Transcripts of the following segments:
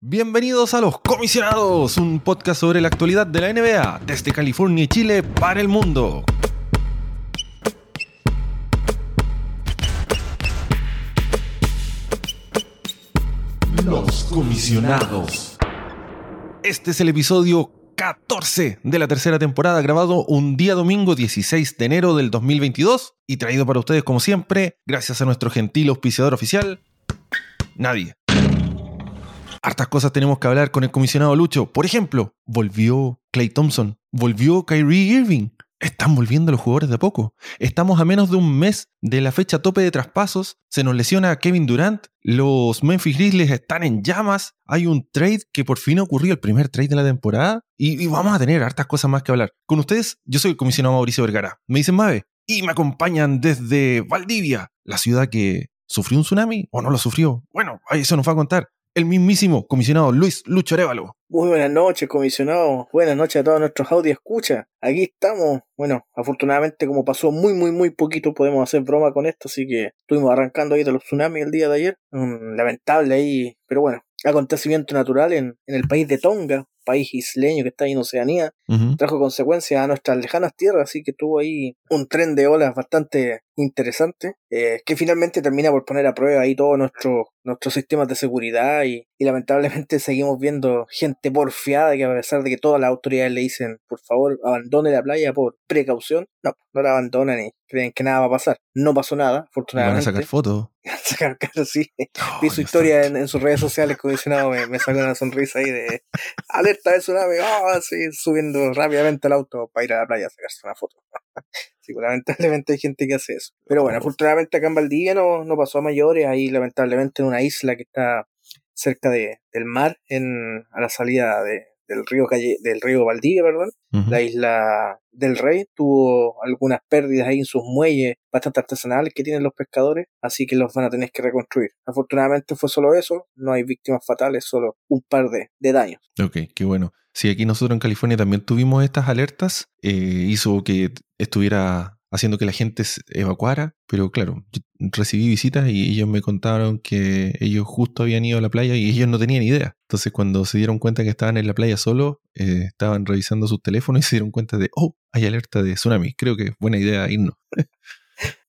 Bienvenidos a Los Comisionados, un podcast sobre la actualidad de la NBA desde California y Chile para el mundo. Los Comisionados. Este es el episodio 14 de la tercera temporada, grabado un día domingo 16 de enero del 2022 y traído para ustedes como siempre, gracias a nuestro gentil auspiciador oficial, nadie. Hartas cosas tenemos que hablar con el comisionado Lucho. Por ejemplo, volvió Clay Thompson, volvió Kyrie Irving. Están volviendo los jugadores de a poco. Estamos a menos de un mes de la fecha tope de traspasos. Se nos lesiona Kevin Durant. Los Memphis Grizzlies están en llamas. Hay un trade que por fin ocurrió, el primer trade de la temporada. Y, vamos a tener hartas cosas más que hablar. Con ustedes, yo soy el comisionado Mauricio Vergara. Me dicen Mave. Y me acompañan desde Valdivia, la ciudad que sufrió un tsunami o no lo sufrió. Bueno, eso nos va a contar el mismísimo comisionado Luis Lucho Arevalo. Muy buenas noches, comisionado. Buenas noches a todos nuestros audio escucha. Aquí estamos. Bueno, afortunadamente, como pasó muy, muy, muy poquito, podemos hacer broma con esto. Así que estuvimos arrancando ahí de los tsunamis el día de ayer. lamentable ahí, pero bueno, acontecimiento natural en, en el país de Tonga, país isleño que está ahí en Oceanía, trajo consecuencias a nuestras lejanas tierras, así que tuvo ahí un tren de olas bastante interesante, eh, que finalmente termina por poner a prueba ahí todos nuestros nuestros sistemas de seguridad y, y, lamentablemente seguimos viendo gente porfiada que a pesar de que todas las autoridades le dicen por favor abandone la playa por precaución, no, no la abandonan y creen que nada va a pasar. No pasó nada, afortunadamente. Van a sacar fotos. sacar sí. Vi su historia en, en, sus redes sociales, comisionado, me, me sacó una sonrisa ahí de alerta de tsunami, oh, así, subiendo rápidamente el auto para ir a la playa a sacarse una foto. sí, lamentablemente hay gente que hace eso. Pero bueno, afortunadamente acá en Valdivia no, no pasó a mayores, ahí lamentablemente en una isla que está cerca de, del mar, en, a la salida de, del río Calle, del río Valdivia, perdón, la isla del Rey tuvo algunas pérdidas ahí en sus muelles bastante artesanales que tienen los pescadores, así que los van a tener que reconstruir. Afortunadamente fue solo eso, no hay víctimas fatales, solo un par de, de daños. Ok, qué bueno. Sí, aquí nosotros en California también tuvimos estas alertas, eh, hizo que estuviera haciendo que la gente se evacuara, pero claro, recibí visitas y ellos me contaron que ellos justo habían ido a la playa y ellos no tenían idea. Entonces cuando se dieron cuenta que estaban en la playa solo, eh, estaban revisando sus teléfonos y se dieron cuenta de, oh, hay alerta de tsunami, creo que es buena idea irnos.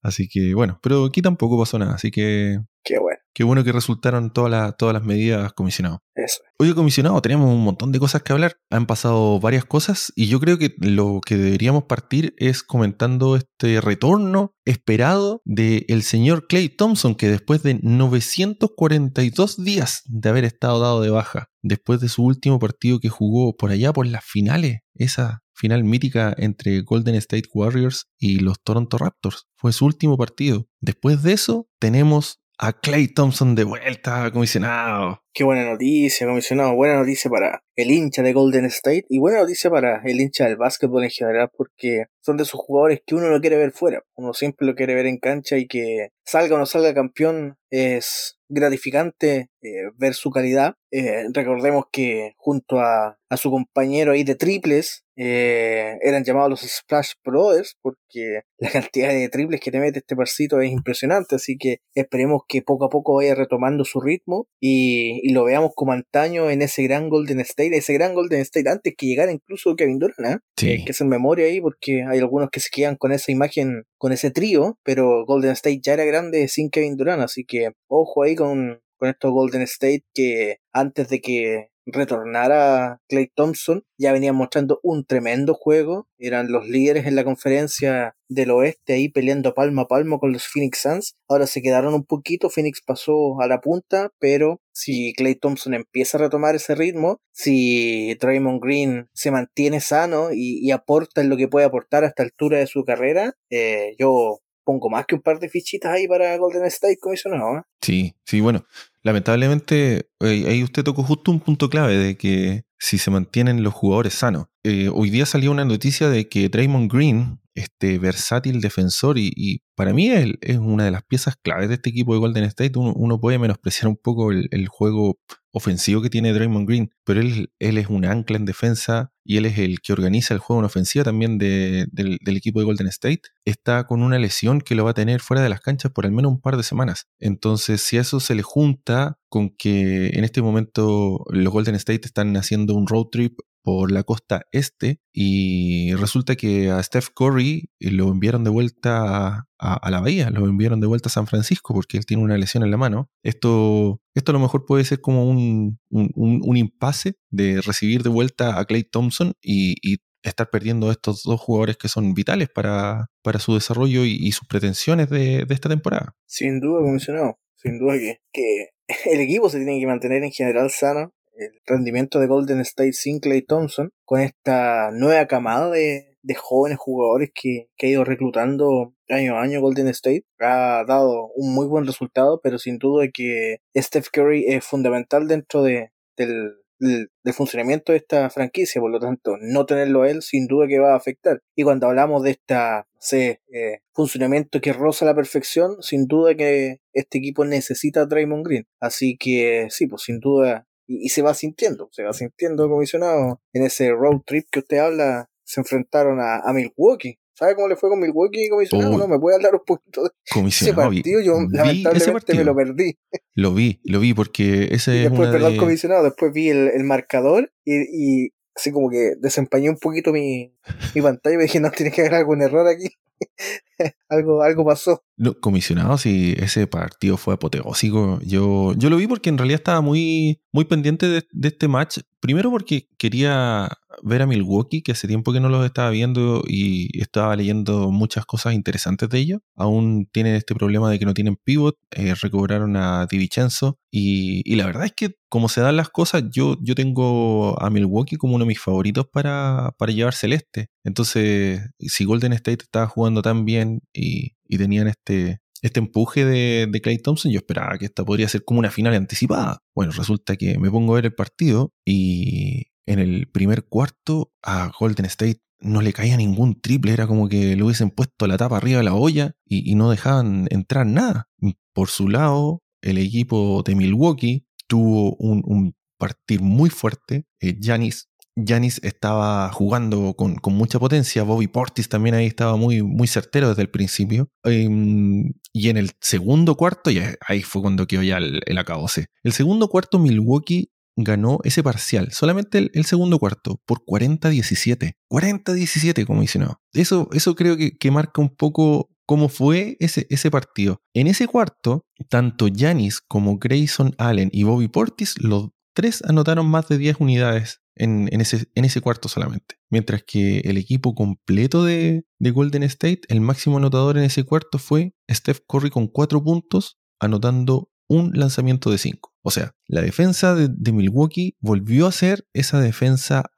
así que bueno, pero aquí tampoco pasó nada, así que... Qué bueno. Qué bueno que resultaron todas las, todas las medidas, comisionado. Eso. Oye, comisionado, tenemos un montón de cosas que hablar. Han pasado varias cosas y yo creo que lo que deberíamos partir es comentando este retorno esperado del el señor Clay Thompson, que después de 942 días de haber estado dado de baja, después de su último partido que jugó por allá por las finales, esa final mítica entre Golden State Warriors y los Toronto Raptors, fue su último partido. Después de eso, tenemos a Clay Thompson de vuelta, comisionado. Qué buena noticia, comisionado. Buena noticia para el hincha de Golden State y buena noticia para el hincha del básquetbol en general porque son de esos jugadores que uno no quiere ver fuera. Uno siempre lo quiere ver en cancha y que salga o no salga campeón es gratificante eh, ver su calidad. Eh, recordemos que junto a, a, su compañero ahí de triples eh, eran llamados los Splash Brothers porque la cantidad de triples que te mete este parcito es impresionante. Así que esperemos que poco a poco vaya retomando su ritmo y, y lo veamos como antaño en ese gran Golden State, ese gran Golden State antes que llegara incluso Kevin Durant. Sí. que es en memoria ahí porque hay algunos que se quedan con esa imagen, con ese trío, pero Golden State ya era grande sin Kevin Durant, así que ojo ahí con, con estos Golden State que antes de que retornara Clay Thompson ya venían mostrando un tremendo juego. Eran los líderes en la conferencia del oeste ahí peleando palmo a palmo con los Phoenix Suns. Ahora se quedaron un poquito Phoenix pasó a la punta pero si Clay Thompson empieza a retomar ese ritmo si Draymond Green se mantiene sano y, aporta en lo que puede aportar a esta altura de su carrera eh, yo pongo más que un par de fichitas ahí para Golden State comisionado. ¿eh? Sí, sí, bueno, lamentablemente eh, ahí usted tocó justo un punto clave de que si se mantienen los jugadores sanos. Eh, hoy día salió una noticia de que Draymond Green este versátil defensor y, para mí es, una de las piezas claves de este equipo de Golden State. Uno, puede menospreciar un poco el, juego ofensivo que tiene Draymond Green, pero él, es un ancla en defensa y él es el que organiza el juego en ofensiva también del, equipo de Golden State. Está con una lesión que lo va a tener fuera de las canchas por al menos un par de semanas. Entonces, si eso se le junta con que en este momento los Golden State están haciendo un road trip por la costa este y resulta que a Steph Curry lo enviaron de vuelta a, la bahía, lo enviaron de vuelta a San Francisco porque él tiene una lesión en la mano. Esto, esto a lo mejor puede ser como un, un, impasse de recibir de vuelta a Clay Thompson y, estar perdiendo a estos dos jugadores que son vitales para, para su desarrollo y, sus pretensiones de, esta temporada. Sin duda, comisionado. Sin duda que, que el equipo se tiene que mantener en general sano el rendimiento de Golden State sin Clay Thompson, con esta nueva camada de, de jóvenes jugadores que, que, ha ido reclutando año a año Golden State, ha dado un muy buen resultado, pero sin duda que Steph Curry es fundamental dentro de, del, del, funcionamiento de esta franquicia, por lo tanto, no tenerlo a él sin duda que va a afectar. Y cuando hablamos de esta eh, funcionamiento que roza la perfección, sin duda que este equipo necesita a Draymond Green. Así que sí, pues sin duda y, se va sintiendo, se va sintiendo comisionado en ese road trip que usted habla, se enfrentaron a, a Milwaukee. ¿Sabe cómo le fue con Milwaukee, comisionado? no, me puede hablar un poquito de ese partido. Yo lamentablemente me lo perdí. Lo vi, lo vi porque ese y después, perdón, comisionado, después vi el, el marcador y, y, así como que desempañé un poquito mi, mi pantalla y me dije, no, tiene que haber algún error aquí. algo, algo pasó. No, comisionado, si ese partido fue apoteósico. Yo, yo lo vi porque en realidad estaba muy, muy pendiente de, de este match. Primero porque quería ver a Milwaukee, que hace tiempo que no los estaba viendo y estaba leyendo muchas cosas interesantes de ellos. Aún tienen este problema de que no tienen pivot, eh, recobraron a DiVincenzo y, y, la verdad es que como se dan las cosas, yo, yo tengo a Milwaukee como uno de mis favoritos para, para llevar celeste. Entonces, si Golden State estaba jugando tan bien y, y tenían este, este empuje de, de, Clay Thompson, yo esperaba que esta podría ser como una final anticipada. Bueno, resulta que me pongo a ver el partido y en el primer cuarto a Golden State no le caía ningún triple, era como que le hubiesen puesto la tapa arriba de la olla y, no dejaban entrar nada. Por su lado, el equipo de Milwaukee tuvo un, un partido muy fuerte. Janis eh, estaba jugando con, mucha potencia, Bobby Portis también ahí estaba muy, muy certero desde el principio. Em, y en el segundo cuarto, y ahí fue cuando quedó ya el, el acabose. El segundo cuarto, Milwaukee ganó ese parcial, solamente el, segundo cuarto, por 40-17. 40-17, como no. Eso, eso creo que, que, marca un poco cómo fue ese, ese partido. En ese cuarto, tanto Janis como Grayson Allen y Bobby Portis, los tres anotaron más de 10 unidades en, ese, cuarto solamente. Mientras que el equipo completo de, de, Golden State, el máximo anotador en ese cuarto fue Steph Curry con 4 puntos, anotando un lanzamiento de 5. O sea, la defensa de, Milwaukee volvió a ser esa defensa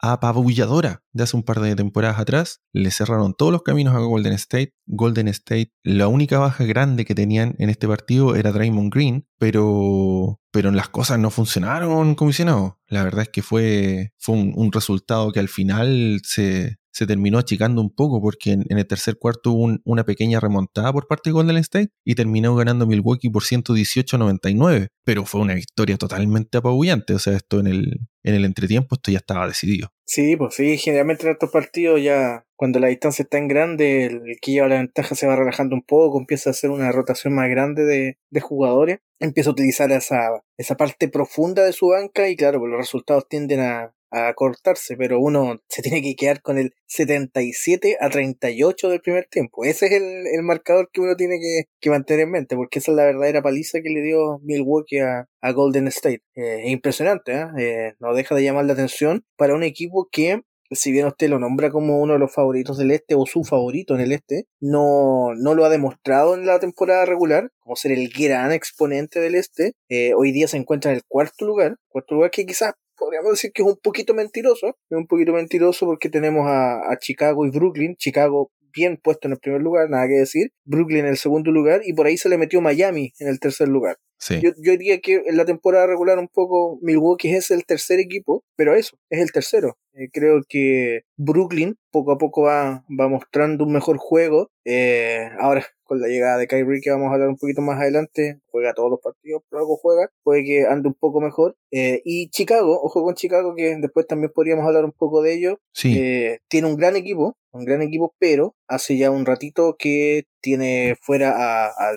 apabulladora de hace un par de temporadas atrás. Le cerraron todos los caminos a Golden State. Golden State, la única baja grande que tenían en este partido era Draymond Green, pero, pero las cosas no funcionaron, comisionado. La verdad es que fue, fue un resultado que al final se, se terminó achicando un poco porque en, el tercer cuarto hubo una pequeña remontada por parte de Golden State y terminó ganando Milwaukee por 118-99. Pero fue una victoria totalmente apabullante. O sea, esto en el, en el entretiempo, esto ya estaba decidido. Sí, pues sí, generalmente en estos partidos ya cuando la distancia está en grande, el, que lleva la ventaja se va relajando un poco, empieza a hacer una rotación más grande de, de jugadores, empieza a utilizar esa, esa parte profunda de su banca y claro, pues los resultados tienden a, a cortarse, pero uno se tiene que quedar con el 77 a 38 del primer tiempo. Ese es el, el marcador que uno tiene que, que, mantener en mente, porque esa es la verdadera paliza que le dio Milwaukee a, a Golden State. Eh, es impresionante, ¿eh? ¿eh? no deja de llamar la atención para un equipo que si bien usted lo nombra como uno de los favoritos del este o su favorito en el este, no, no lo ha demostrado en la temporada regular, como ser el gran exponente del este. Eh, hoy día se encuentra en el cuarto lugar, cuarto lugar que quizás podríamos decir que es un poquito mentiroso, es un poquito mentiroso porque tenemos a, Chicago y Brooklyn, Chicago bien puesto en el primer lugar, nada que decir, Brooklyn en el segundo lugar y por ahí se le metió Miami en el tercer lugar. Yo, yo, diría que en la temporada regular un poco Milwaukee es el tercer equipo, pero eso, es el tercero. Eh, creo que Brooklyn poco a poco va, va mostrando un mejor juego. Eh, ahora, con la llegada de Kyrie, que vamos a hablar un poquito más adelante, juega todos los partidos, pero algo juega, puede que ande un poco mejor. Eh, y Chicago, ojo con Chicago, que después también podríamos hablar un poco de ello. Sí. tiene un gran equipo, un gran equipo, pero hace ya un ratito que tiene fuera a,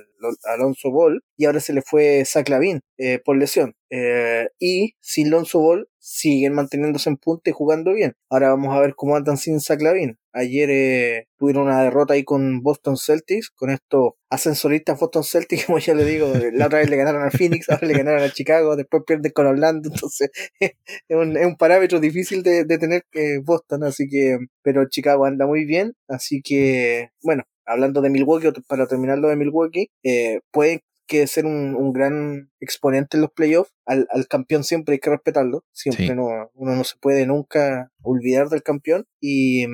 Alonso Ball y ahora se le fue Zach Lavin eh, por lesión. Eh, y sin Alonso Ball siguen manteniéndose en punta y jugando bien. Ahora vamos a ver cómo andan sin Zach Lavin. Ayer eh, tuvieron una derrota ahí con Boston Celtics, con estos ascensoristas Boston Celtics, como ya le digo, la otra vez le ganaron a Phoenix, ahora le ganaron a Chicago, después pierden con Orlando, entonces es, un, es un parámetro difícil de, de tener que Boston, así que, pero Chicago anda muy bien, así que, bueno, hablando de Milwaukee, para terminar lo de Milwaukee, eh, puede que ser un, un, gran exponente en los playoffs. Al, al, campeón siempre hay que respetarlo. Siempre no, uno no se puede nunca olvidar del campeón. Y,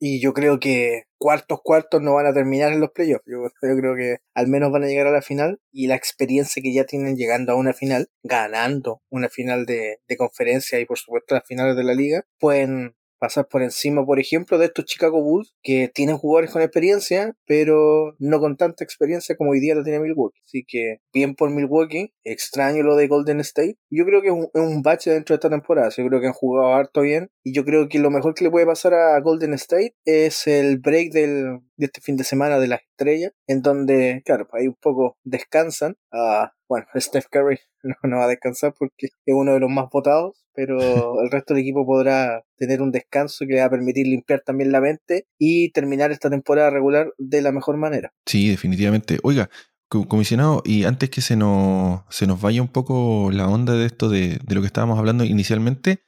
y yo creo que cuartos, cuartos no van a terminar en los playoffs. Yo, yo, creo que al menos van a llegar a la final y la experiencia que ya tienen llegando a una final, ganando una final de, de conferencia y por supuesto las finales de la liga, pueden pasar por encima, por ejemplo, de estos Chicago Bulls que tienen jugadores con experiencia, pero no con tanta experiencia como hoy día lo tiene Milwaukee. Así que bien por Milwaukee, extraño lo de Golden State. Yo creo que es un, bache dentro de esta temporada. Yo creo que han jugado harto bien y yo creo que lo mejor que le puede pasar a Golden State es el break del, de este fin de semana de las estrellas, en donde, claro, ahí un poco descansan. Ah, bueno, Steph Curry no, no, va a descansar porque es uno de los más votados, pero el resto del equipo podrá tener un descanso que le va a permitir limpiar también la mente y terminar esta temporada regular de la mejor manera. Sí, definitivamente. Oiga, comisionado, y antes que se nos, se nos vaya un poco la onda de esto de, de lo que estábamos hablando inicialmente,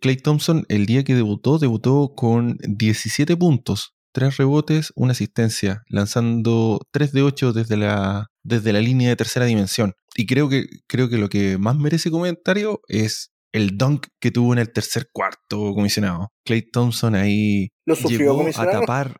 Clay eh, Thompson el día que debutó, debutó con 17 puntos, 3 rebotes, una asistencia, lanzando 3 de 8 desde la, desde la línea de tercera dimensión. Y creo que, creo que lo que más merece comentario es el dunk que tuvo en el tercer cuarto, comisionado. Clay Thompson ahí ¿Lo sufrió, a tapar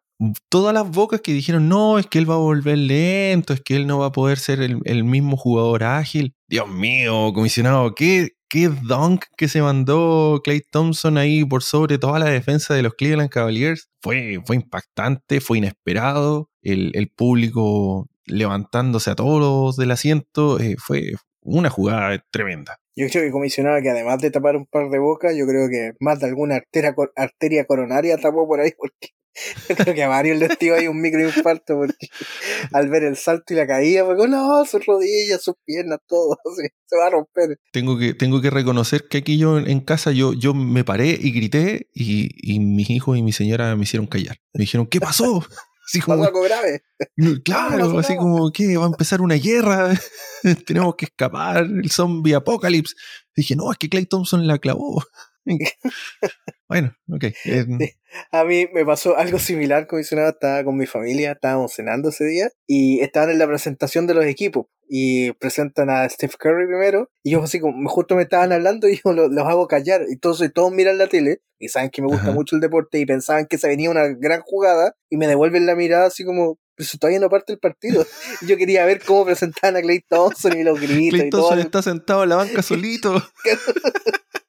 todas las bocas que dijeron, no, es que él va a volver lento, es que él no va a poder ser el, el mismo jugador ágil. Dios mío, comisionado, qué, qué dunk que se mandó Clay Thompson ahí por sobre toda la defensa de los Cleveland Cavaliers. Fue, fue impactante, fue inesperado. El, el público levantándose a todos del asiento. Eh, fue una jugada tremenda. Yo creo que comisionaba que además de tapar un par de bocas, yo creo que más de alguna arteria, arteria coronaria tapó por ahí porque yo creo que a Mario le dio ahí un microinfarto porque al ver el salto y la caída, fue no, sus rodillas, sus piernas, todo, se va a romper. Tengo que, tengo que reconocer que aquí yo en casa yo, yo me paré y grité y, y mis hijos y mi señora me hicieron callar. Me dijeron, ¿qué pasó? Así como, algo grave. Claro, así como que va a empezar una guerra, tenemos que escapar, el zombie apocalipsis. Dije, no, es que Clay Thompson la clavó. bueno, ok. A mí me pasó algo similar, comisionado. Estaba con mi familia, estábamos cenando ese día y estaban en la presentación de los equipos. Y presentan a Steph Curry primero. Y yo, así como, justo me estaban hablando y yo los, hago callar. Y entonces todos miran la tele y saben que me gusta mucho el deporte y pensaban que se venía una gran jugada y me devuelven la mirada así como, pero eso todavía no parte el partido. yo quería ver cómo presentaban a Clay Thompson y los gritos. Clay Thompson está sentado en la banca solito.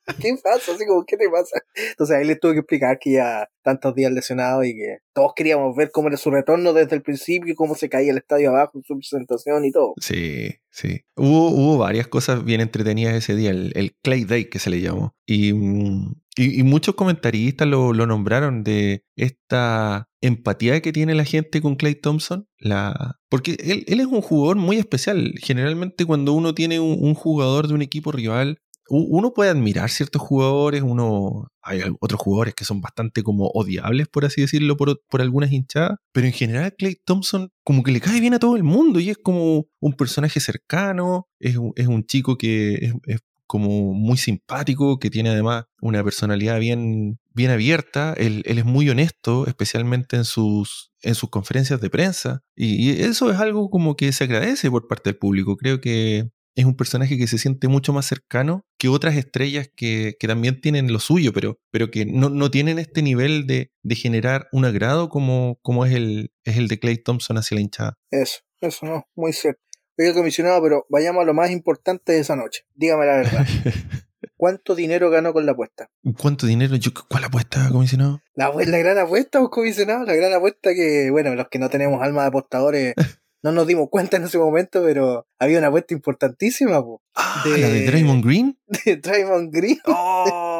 ¿Qué pasa? Así como, ¿qué te pasa? Entonces ahí le tuve que explicar que ya tantos días lesionado y que todos queríamos ver cómo era su retorno desde el principio, cómo se caía el estadio abajo, su presentación y todo. Sí, sí. Hubo, hubo varias cosas bien entretenidas ese día, el, Clay Day que se le llamó. Y, mm, y, muchos comentaristas lo, lo, nombraron de esta empatía que tiene la gente con Clay Thompson. La... Porque él, él es un jugador muy especial. Generalmente cuando uno tiene un jugador de un equipo rival uno puede admirar ciertos jugadores, uno hay otros jugadores que son bastante como odiables, por así decirlo, por, por, algunas hinchadas, pero en general Clay Thompson como que le cae bien a todo el mundo y es como un personaje cercano, es, es un chico que es, como muy simpático, que tiene además una personalidad bien, bien abierta, él, él es muy honesto, especialmente en sus, en sus conferencias de prensa, y eso es algo como que se agradece por parte del público, creo que es un personaje que se siente mucho más cercano que otras estrellas que, que también tienen lo suyo, pero, pero que no, no tienen este nivel de, de, generar un agrado como, como es, el, es el de Clay Thompson hacia la hinchada. Eso, eso no, muy cierto. Oiga, comisionado, pero vayamos a lo más importante de esa noche. Dígame la verdad. ¿Cuánto dinero ganó con la apuesta? ¿Cuánto dinero? Yo, ¿Cuál apuesta, comisionado? La, la gran apuesta, pues, comisionado. La gran apuesta que, bueno, los que no tenemos alma de apostadores no nos dimos cuenta en ese momento, pero había una apuesta importantísima. Po, ah, de, ¿La de Draymond Green? De Draymond Green.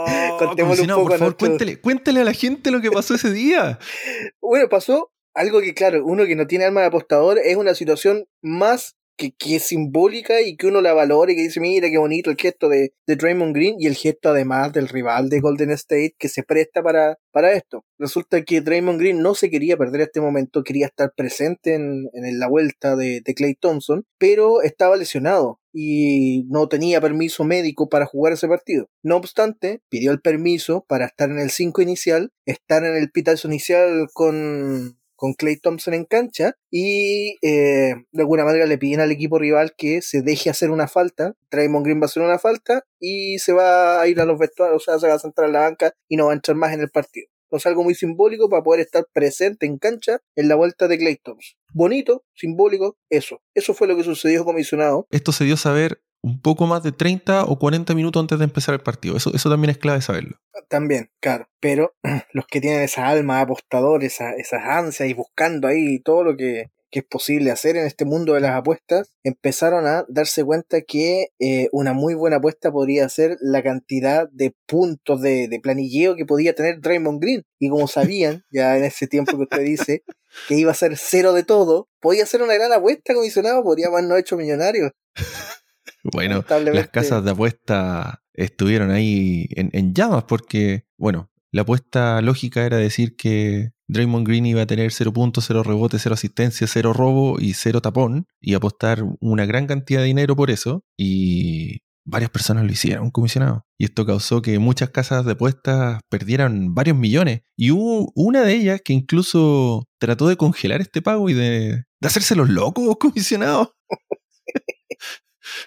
Oh, Contémosle un poco por favor, cuéntele, cuéntele a la gente lo que pasó ese día. bueno, pasó algo que, claro, uno que no tiene alma de apostador es una situación más que, que, es simbólica y que uno la valore que dice, mira qué bonito el gesto de, de Draymond Green y el gesto además del rival de Golden State que se presta para, para esto. Resulta que Draymond Green no se quería perder este momento, quería estar presente en, en la vuelta de, de Clay Thompson, pero estaba lesionado y no tenía permiso médico para jugar ese partido. No obstante, pidió el permiso para estar en el 5 inicial, estar en el pitazo inicial con, con Clay Thompson en cancha y eh, de alguna manera le piden al equipo rival que se deje hacer una falta. Draymond Green va a hacer una falta y se va a ir a los vestuarios, o sea, se va a centrar en la banca y no va a entrar más en el partido. Entonces algo muy simbólico para poder estar presente en cancha en la vuelta de Clay Thompson. Bonito, simbólico, eso. Eso fue lo que sucedió comisionado. Esto se dio a saber un poco más de 30 o 40 minutos antes de empezar el partido. Eso, eso también es clave saberlo. También, claro. Pero los que tienen esa alma apostador, esa, esas ansias y buscando ahí todo lo que, que, es posible hacer en este mundo de las apuestas, empezaron a darse cuenta que eh, una muy buena apuesta podría ser la cantidad de puntos de, de planilleo que podía tener Draymond Green. Y como sabían, ya en ese tiempo que usted dice, que iba a ser cero de todo, podía ser una gran apuesta, comisionado, podría habernos hecho millonarios. Bueno, las casas de apuesta estuvieron ahí en, llamas porque, bueno, la apuesta lógica era decir que Draymond Green iba a tener 0 puntos, 0 rebotes, 0 asistencia, 0 robo y 0 tapón y apostar una gran cantidad de dinero por eso y varias personas lo hicieron, comisionado. Y esto causó que muchas casas de apuestas perdieran varios millones. Y hubo una de ellas que incluso trató de congelar este pago y de, de hacerse los locos, comisionado.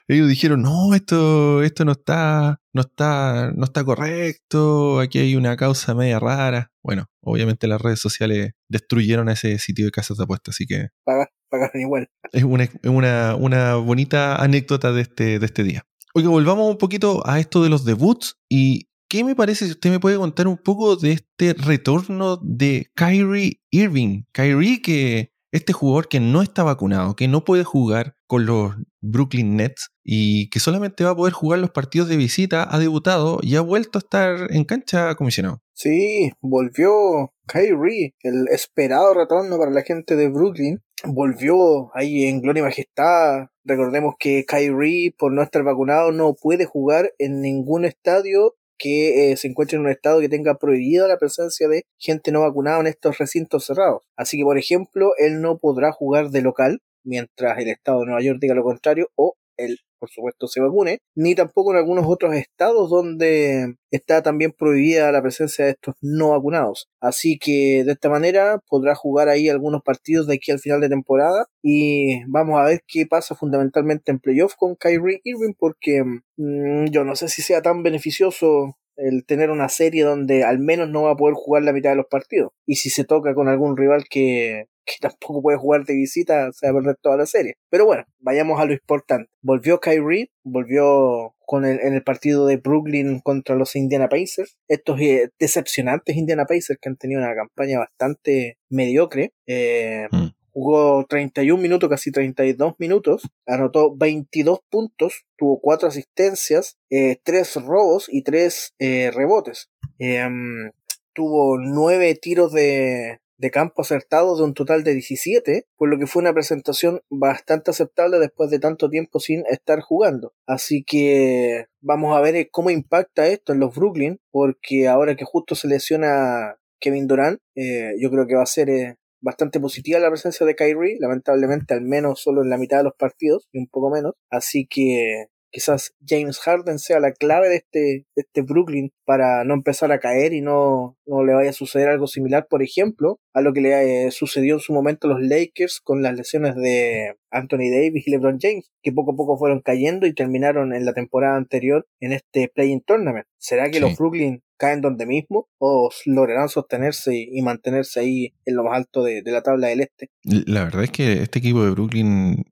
ellos dijeron, no, esto, esto no está, no está, no está correcto, aquí hay una causa media rara. Bueno, obviamente las redes sociales destruyeron a ese sitio de casas de apuestas, así que. pagaron igual. Es una, una, una bonita anécdota de este, de este día. Oiga, volvamos un poquito a esto de los debuts y ¿Qué me parece si usted me puede contar un poco de este retorno de Kyrie Irving? Kyrie que este jugador que no está vacunado, que no puede jugar con los Brooklyn Nets y que solamente va a poder jugar los partidos de visita, ha debutado y ha vuelto a estar en cancha comisionado. Sí, volvió Kyrie, el esperado retorno para la gente de Brooklyn. Volvió ahí en gloria y majestad. Recordemos que Kyrie, por no estar vacunado, no puede jugar en ningún estadio que eh, se encuentre en un estado que tenga prohibida la presencia de gente no vacunada en estos recintos cerrados. Así que, por ejemplo, él no podrá jugar de local mientras el estado de Nueva York diga lo contrario o él, por supuesto, se vacune, ni tampoco en algunos otros estados donde está también prohibida la presencia de estos no vacunados. Así que de esta manera podrá jugar ahí algunos partidos de aquí al final de temporada y vamos a ver qué pasa fundamentalmente en playoff con Kyrie Irving porque mm, yo no sé si sea tan beneficioso el tener una serie donde al menos no va a poder jugar la mitad de los partidos. Y si se toca con algún rival que que tampoco puede jugar de visita, se va a perder toda la serie. Pero bueno, vayamos a lo importante. Volvió Kyrie, volvió con el, en el partido de Brooklyn contra los Indiana Pacers. Estos eh, decepcionantes Indiana Pacers que han tenido una campaña bastante mediocre. Eh, mm. Jugó 31 minutos, casi 32 minutos. Anotó 22 puntos. Tuvo 4 asistencias, eh, 3 robos y 3 eh, rebotes. Em, tuvo 9 tiros de, de campo acertado de un total de 17, por lo que fue una presentación bastante aceptable después de tanto tiempo sin estar jugando. Así que vamos a ver cómo impacta esto en los Brooklyn, porque ahora que justo se lesiona Kevin Durant, eh, yo creo que va a ser eh, bastante positiva la presencia de Kyrie, lamentablemente al menos solo en la mitad de los partidos y un poco menos. Así que quizás James Harden sea la clave de este, de este Brooklyn para no empezar a caer y no, no le vaya a suceder algo similar, por ejemplo, a lo que le eh, sucedió en su momento a los Lakers con las lesiones de Anthony Davis y LeBron James, que poco a poco fueron cayendo y terminaron en la temporada anterior en este Playing Tournament. ¿Será que los Brooklyn caen donde mismo o lograrán sostenerse y, mantenerse ahí en lo más alto de, de la tabla del este? La verdad es que este equipo de Brooklyn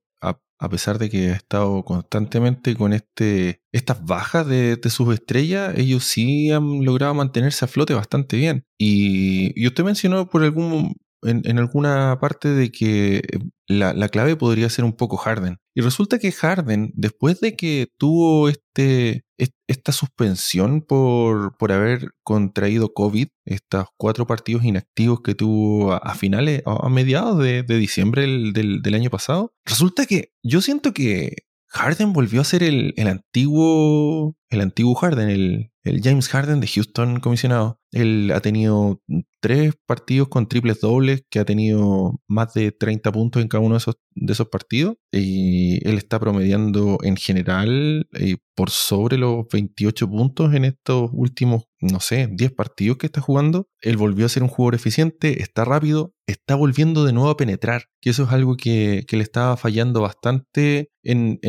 a pesar de que ha estado constantemente con este, estas bajas de, sus estrellas, ellos sí han logrado mantenerse a flote bastante bien. Y, y usted mencionó por algún, en, alguna parte de que la, la, clave podría ser un poco Harden. Y resulta que Harden, después de que tuvo este, esta suspensión por, por haber contraído COVID, estos cuatro partidos inactivos que tuvo a, finales, a, mediados de, diciembre del, del, año pasado, resulta que yo siento que Harden volvió a ser el, el antiguo, el antiguo Harden, el, James Harden de Houston comisionado. Él ha tenido tres partidos con triples dobles, que ha tenido más de 30 puntos en cada uno de esos, partidos. Y él está promediando en general eh, por sobre los 28 puntos en estos últimos, no sé, 10 partidos que está jugando. Él volvió a ser un jugador eficiente, está rápido, está volviendo de nuevo a penetrar, que eso es algo que, le estaba fallando bastante en,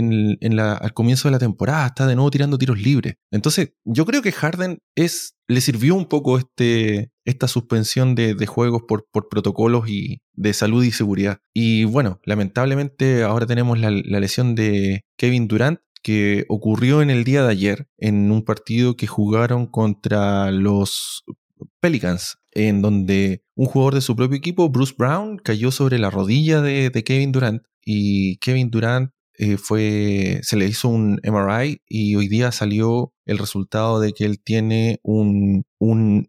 al comienzo de la temporada. Está de nuevo tirando tiros libres. Entonces, yo creo que Harden es le sirvió un poco este, esta suspensión de, juegos por, protocolos y de salud y seguridad. Y bueno, lamentablemente ahora tenemos la, lesión de Kevin Durant que ocurrió en el día de ayer en un partido que jugaron contra los Pelicans, en donde un jugador de su propio equipo, Bruce Brown, cayó sobre la rodilla de Kevin Durant y Kevin Durant eh, fue, se le hizo un MRI y hoy día salió el resultado de que él tiene un, un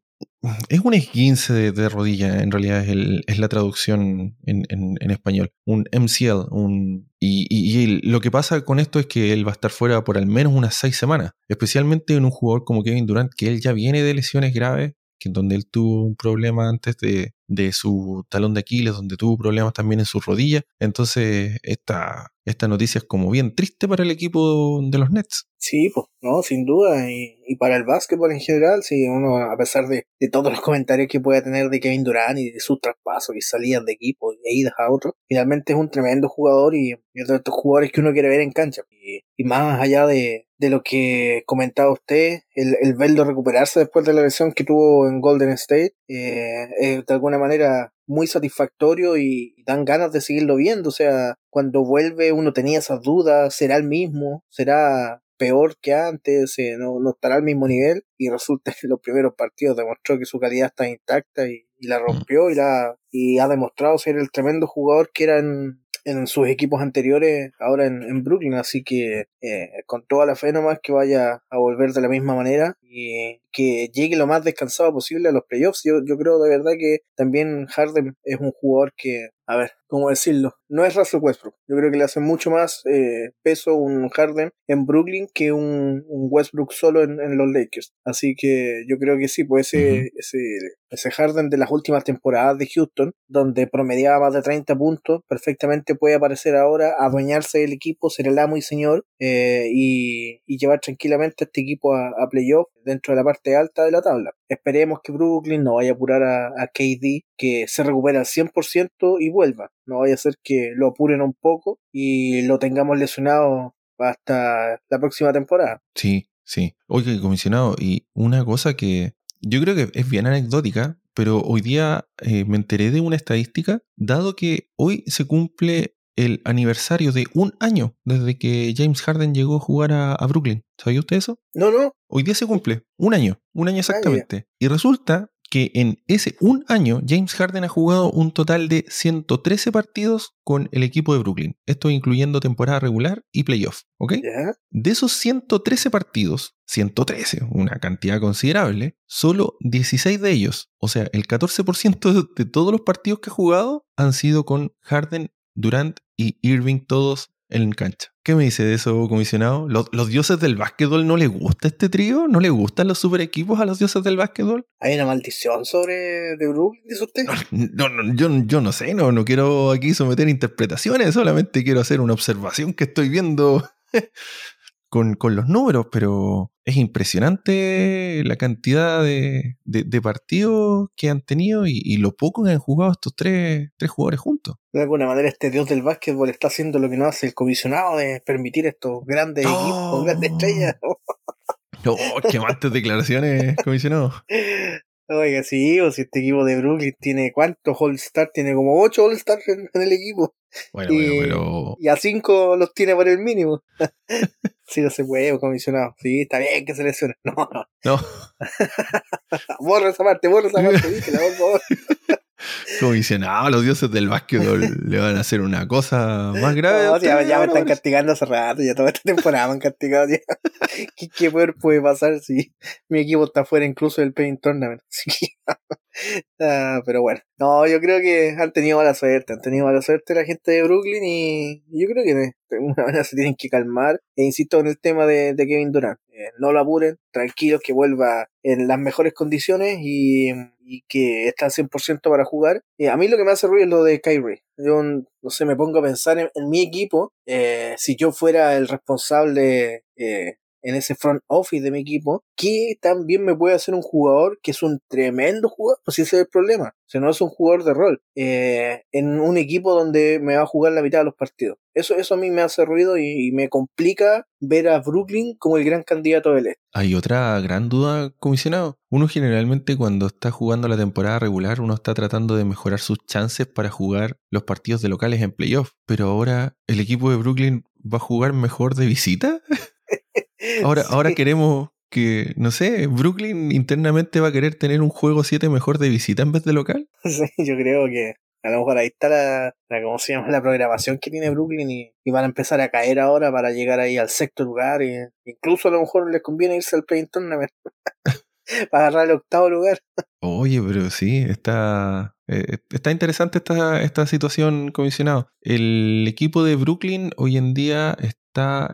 es un esguince de, rodilla, en realidad es, el, es la traducción en, en, español. Un MCL. Un, y, y, lo que pasa con esto es que él va a estar fuera por al menos unas seis semanas. Especialmente en un jugador como Kevin Durant, que él ya viene de lesiones graves, que donde él tuvo un problema antes de, de su talón de Aquiles, donde tuvo problemas también en su rodilla. Entonces, esta, esta noticia es como bien triste para el equipo de los Nets. Sí, pues, no, sin duda. Y, y para el básquetbol en general, sí, uno, a pesar de, de, todos los comentarios que pueda tener de Kevin Durant y de sus traspasos y salidas de equipo y idas a otro, finalmente es un tremendo jugador y, es de estos jugadores que uno quiere ver en cancha. Y, más allá de, lo que comentaba usted, el, el, verlo recuperarse después de la lesión que tuvo en Golden State, eh, de alguna manera muy satisfactorio y dan ganas de seguirlo viendo. O sea, cuando vuelve uno tenía esas dudas, ¿será el mismo? ¿Será peor que antes? Eh, no, no estará al mismo nivel? Y resulta que los primeros partidos demostró que su calidad está intacta y, y la mm. rompió y, la, y ha demostrado ser el tremendo jugador que era en, en sus equipos anteriores ahora en, Brooklyn, así que eh, con toda la fe nomás que vaya a volver de la misma manera y que llegue lo más descansado posible a los playoffs. Yo, yo creo de verdad que también Harden es un jugador que, a ver, ¿cómo decirlo? No es Russell Westbrook. Yo creo que le hace mucho más eh, peso un Harden en Brooklyn que un, un Westbrook solo en, en, los Lakers. Así que yo creo que sí, pues ese, ese, ese Harden de las últimas temporadas de Houston, donde promediaba más de 30 puntos, perfectamente puede aparecer ahora, adueñarse del equipo, ser el amo y señor eh, y, y, llevar tranquilamente a este equipo a, a playoff dentro de la parte alta de la tabla. Esperemos que Brooklyn no vaya a apurar a, KD, que se recupere al 100% y vuelva. No vaya a ser que lo apuren un poco y lo tengamos lesionado hasta la próxima temporada. Sí, sí. Oye, comisionado, y una cosa que yo creo que es bien anecdótica, pero hoy día eh, me enteré de una estadística, dado que hoy se cumple el aniversario de un año desde que James Harden llegó a jugar a, Brooklyn. ¿Sabía usted eso? No, no. Hoy día se cumple un año, un año exactamente. Y resulta que en ese un año James Harden ha jugado un total de 113 partidos con el equipo de Brooklyn. Esto incluyendo temporada regular y playoff, ¿ok? De esos 113 partidos, 113, una cantidad considerable, solo 16 de ellos, o sea, el 14% de todos los partidos que ha jugado han sido con Harden Durant y Irving todos en cancha. ¿Qué me dice de eso, comisionado? ¿Los, dioses del básquetbol no les gusta este trío? ¿No les gustan los super equipos a los dioses del básquetbol? ¿Hay una maldición sobre de Brooklyn, dice usted? No, no, yo, yo, no sé, no, no quiero aquí someter interpretaciones, solamente quiero hacer una observación que estoy viendo con, con, los números, pero es impresionante la cantidad de, de, partidos que han tenido y, lo poco que han jugado estos tres, tres jugadores juntos. De alguna manera este dios del básquetbol está haciendo lo que no hace el comisionado de permitir estos grandes equipos, grandes estrellas. no, qué más declaraciones, comisionado. Oiga, sí, o si este equipo de Brooklyn tiene cuántos All-Star, tiene como 8 All-Star en, el equipo. Bueno, y, bueno, pero. Y a 5 los tiene por el mínimo. sí, no se puede, comisionado. Sí, está bien que se lesione. No, no. No. borra esa parte, borra esa parte, dígela, por favor. Comisionado, los dioses del básquetbol le van a hacer una cosa más grave. ya, me están castigando hace rato, ya toda esta temporada me han castigado. ¿Qué, ¿Qué, puede pasar si mi equipo está fuera incluso del Paint Tournament? Ah, pero bueno, no, yo creo que han tenido mala suerte, han tenido mala suerte la gente de Brooklyn y yo creo que de una manera se tienen que calmar. E insisto en el tema de, Kevin Durant. Eh, no lo apuren, tranquilos que vuelva en las mejores condiciones y, que está al 100% para jugar. y a mí lo que me hace ruido es lo de Kyrie. Yo, no sé, me pongo a pensar en, mi equipo. Eh, si yo fuera el responsable eh, en ese front office de mi equipo, ¿qué también me puede hacer un jugador que es un tremendo jugador? Pues ese es el problema. O sea, no es un jugador de rol. Eh, en un equipo donde me va a jugar la mitad de los partidos. Eso, eso a mí me hace ruido y, me complica ver a Brooklyn como el gran candidato del este. Hay otra gran duda, comisionado. Uno generalmente cuando está jugando la temporada regular, uno está tratando de mejorar sus chances para jugar los partidos de locales en playoff. Pero ahora el equipo de Brooklyn va a jugar mejor de visita. Ahora, ahora queremos que, no sé, Brooklyn internamente va a querer tener un juego 7 mejor de visita en vez de local. Sí, yo creo que a lo mejor ahí está la, ¿cómo se llama? La programación que tiene Brooklyn y, van a empezar a caer ahora para llegar ahí al sexto lugar. Y, incluso a lo mejor les conviene irse al play tournament para agarrar el octavo lugar. Oye, pero sí, está, eh, está interesante esta, esta situación, comisionado. El equipo de Brooklyn hoy en día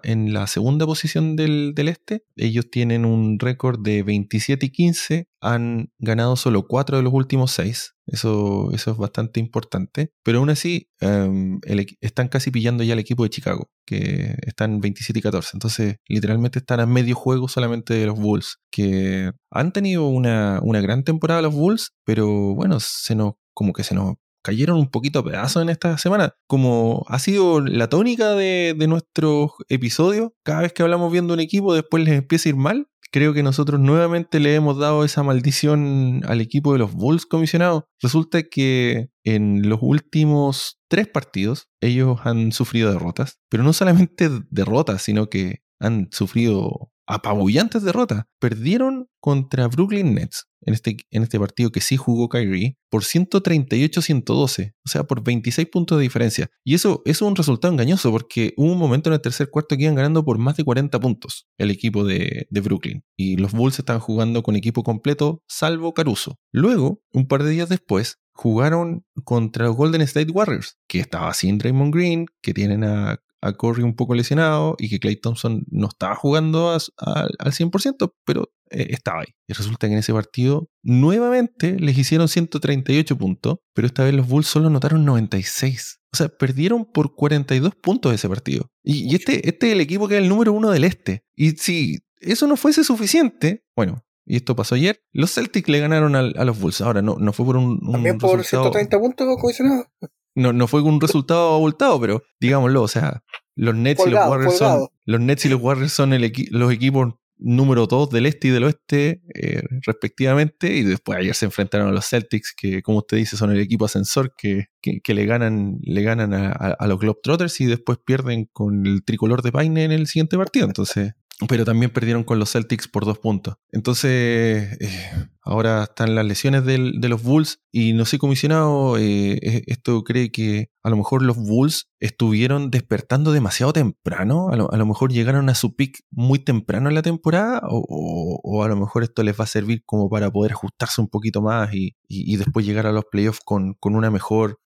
en la segunda posición del, este. Ellos tienen un récord de 27 y 15. Han ganado solo 4 de los últimos 6. Eso, eso es bastante importante. Pero aún así, em, están casi pillando ya al equipo de Chicago, que están 27 y 14. Entonces, literalmente están a medio juego solamente de los Bulls, que han tenido una, una gran temporada los Bulls, pero bueno, se nos, como que se nos cayeron un poquito a pedazos en esta semana. Como ha sido la tónica de, de nuestros episodios, cada vez que hablamos viendo un equipo, después les empieza a ir mal. Creo que nosotros nuevamente le hemos dado esa maldición al equipo de los Bulls comisionados. Resulta que en los últimos tres partidos ellos han sufrido derrotas, pero no solamente derrotas, sino que han sufrido apabullantes derrotas. Perdieron contra Brooklyn Nets en este, en este partido que sí jugó Kyrie por 138-112, o sea, por 26 puntos de diferencia. Y eso, es un resultado engañoso porque hubo un momento en el tercer cuarto que iban ganando por más de 40 puntos el equipo de, de Brooklyn. Y los Bulls estaban jugando con equipo completo, salvo Caruso. Luego, un par de días después, jugaron contra los Golden State Warriors, que estaba sin Raymond Green, que tienen a a Corey un poco lesionado y que Clay Thompson no estaba jugando al 100%, pero eh, estaba ahí. Y resulta que en ese partido nuevamente les hicieron 138 puntos, pero esta vez los Bulls solo anotaron 96. O sea, perdieron por 42 puntos ese partido. Y, este, este es el equipo que es el número uno del este. Y si eso no fuese suficiente, bueno, y esto pasó ayer, los Celtics le ganaron a los Bulls. Ahora, no, no fue por un... También por 130 puntos comisionado no, no fue un resultado abultado, pero digámoslo, o sea, los Nets y los Warriors son. Los Nets y los Warriors son el los equipos número 2 del este y del oeste, eh, respectivamente. Y después ayer se enfrentaron a los Celtics, que como usted dice, son el equipo ascensor que, que, le ganan, le ganan a, a, a, los Globetrotters y después pierden con el tricolor de Paine en el siguiente partido. Entonces, pero también perdieron con los Celtics por dos puntos. Entonces, eh, ahora están las lesiones de los Bulls y no sé, comisionado, eh, eh, esto cree que a lo mejor los Bulls estuvieron despertando demasiado temprano, a lo, mejor llegaron a su pick muy temprano en la temporada o, a lo mejor esto les va a servir como para poder ajustarse un poquito más y, después llegar a los playoffs con, con una mejor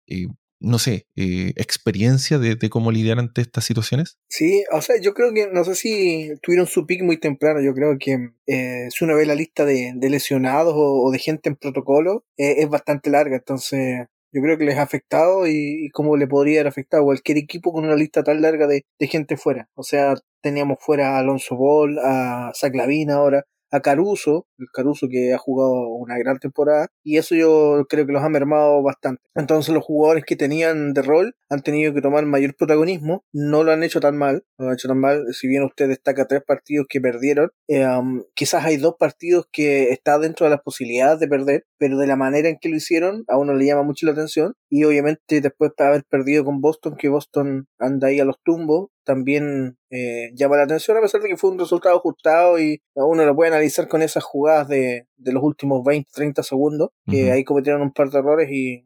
no sé, eh, experiencia de, cómo lidiar ante estas situaciones? Sí, o sea, yo creo que, no sé si tuvieron su pick muy temprano, yo creo que eh, si uno ve la lista de, lesionados o, de gente en protocolo, eh, es bastante larga, entonces yo creo que les ha afectado y, cómo le podría haber afectado a cualquier equipo con una lista tan larga de, gente fuera. O sea, teníamos fuera a Alonso Ball, a Zach Lavin ahora, a Caruso, el Caruso que ha jugado una gran temporada, y eso yo creo que los ha mermado bastante. Entonces los jugadores que tenían de rol han tenido que tomar mayor protagonismo, no lo han hecho tan mal, no lo han hecho tan mal, si bien usted destaca tres partidos que perdieron, eh, quizás hay dos partidos que está dentro de las posibilidades de perder, pero de la manera en que lo hicieron a uno le llama mucho la atención, y obviamente después de haber perdido con Boston, que Boston anda ahí a los tumbos, también eh, llama la atención a pesar de que fue un resultado ajustado y uno lo puede analizar con esas jugadas de, de los últimos 20, 30 segundos, que ahí cometieron un par de errores y,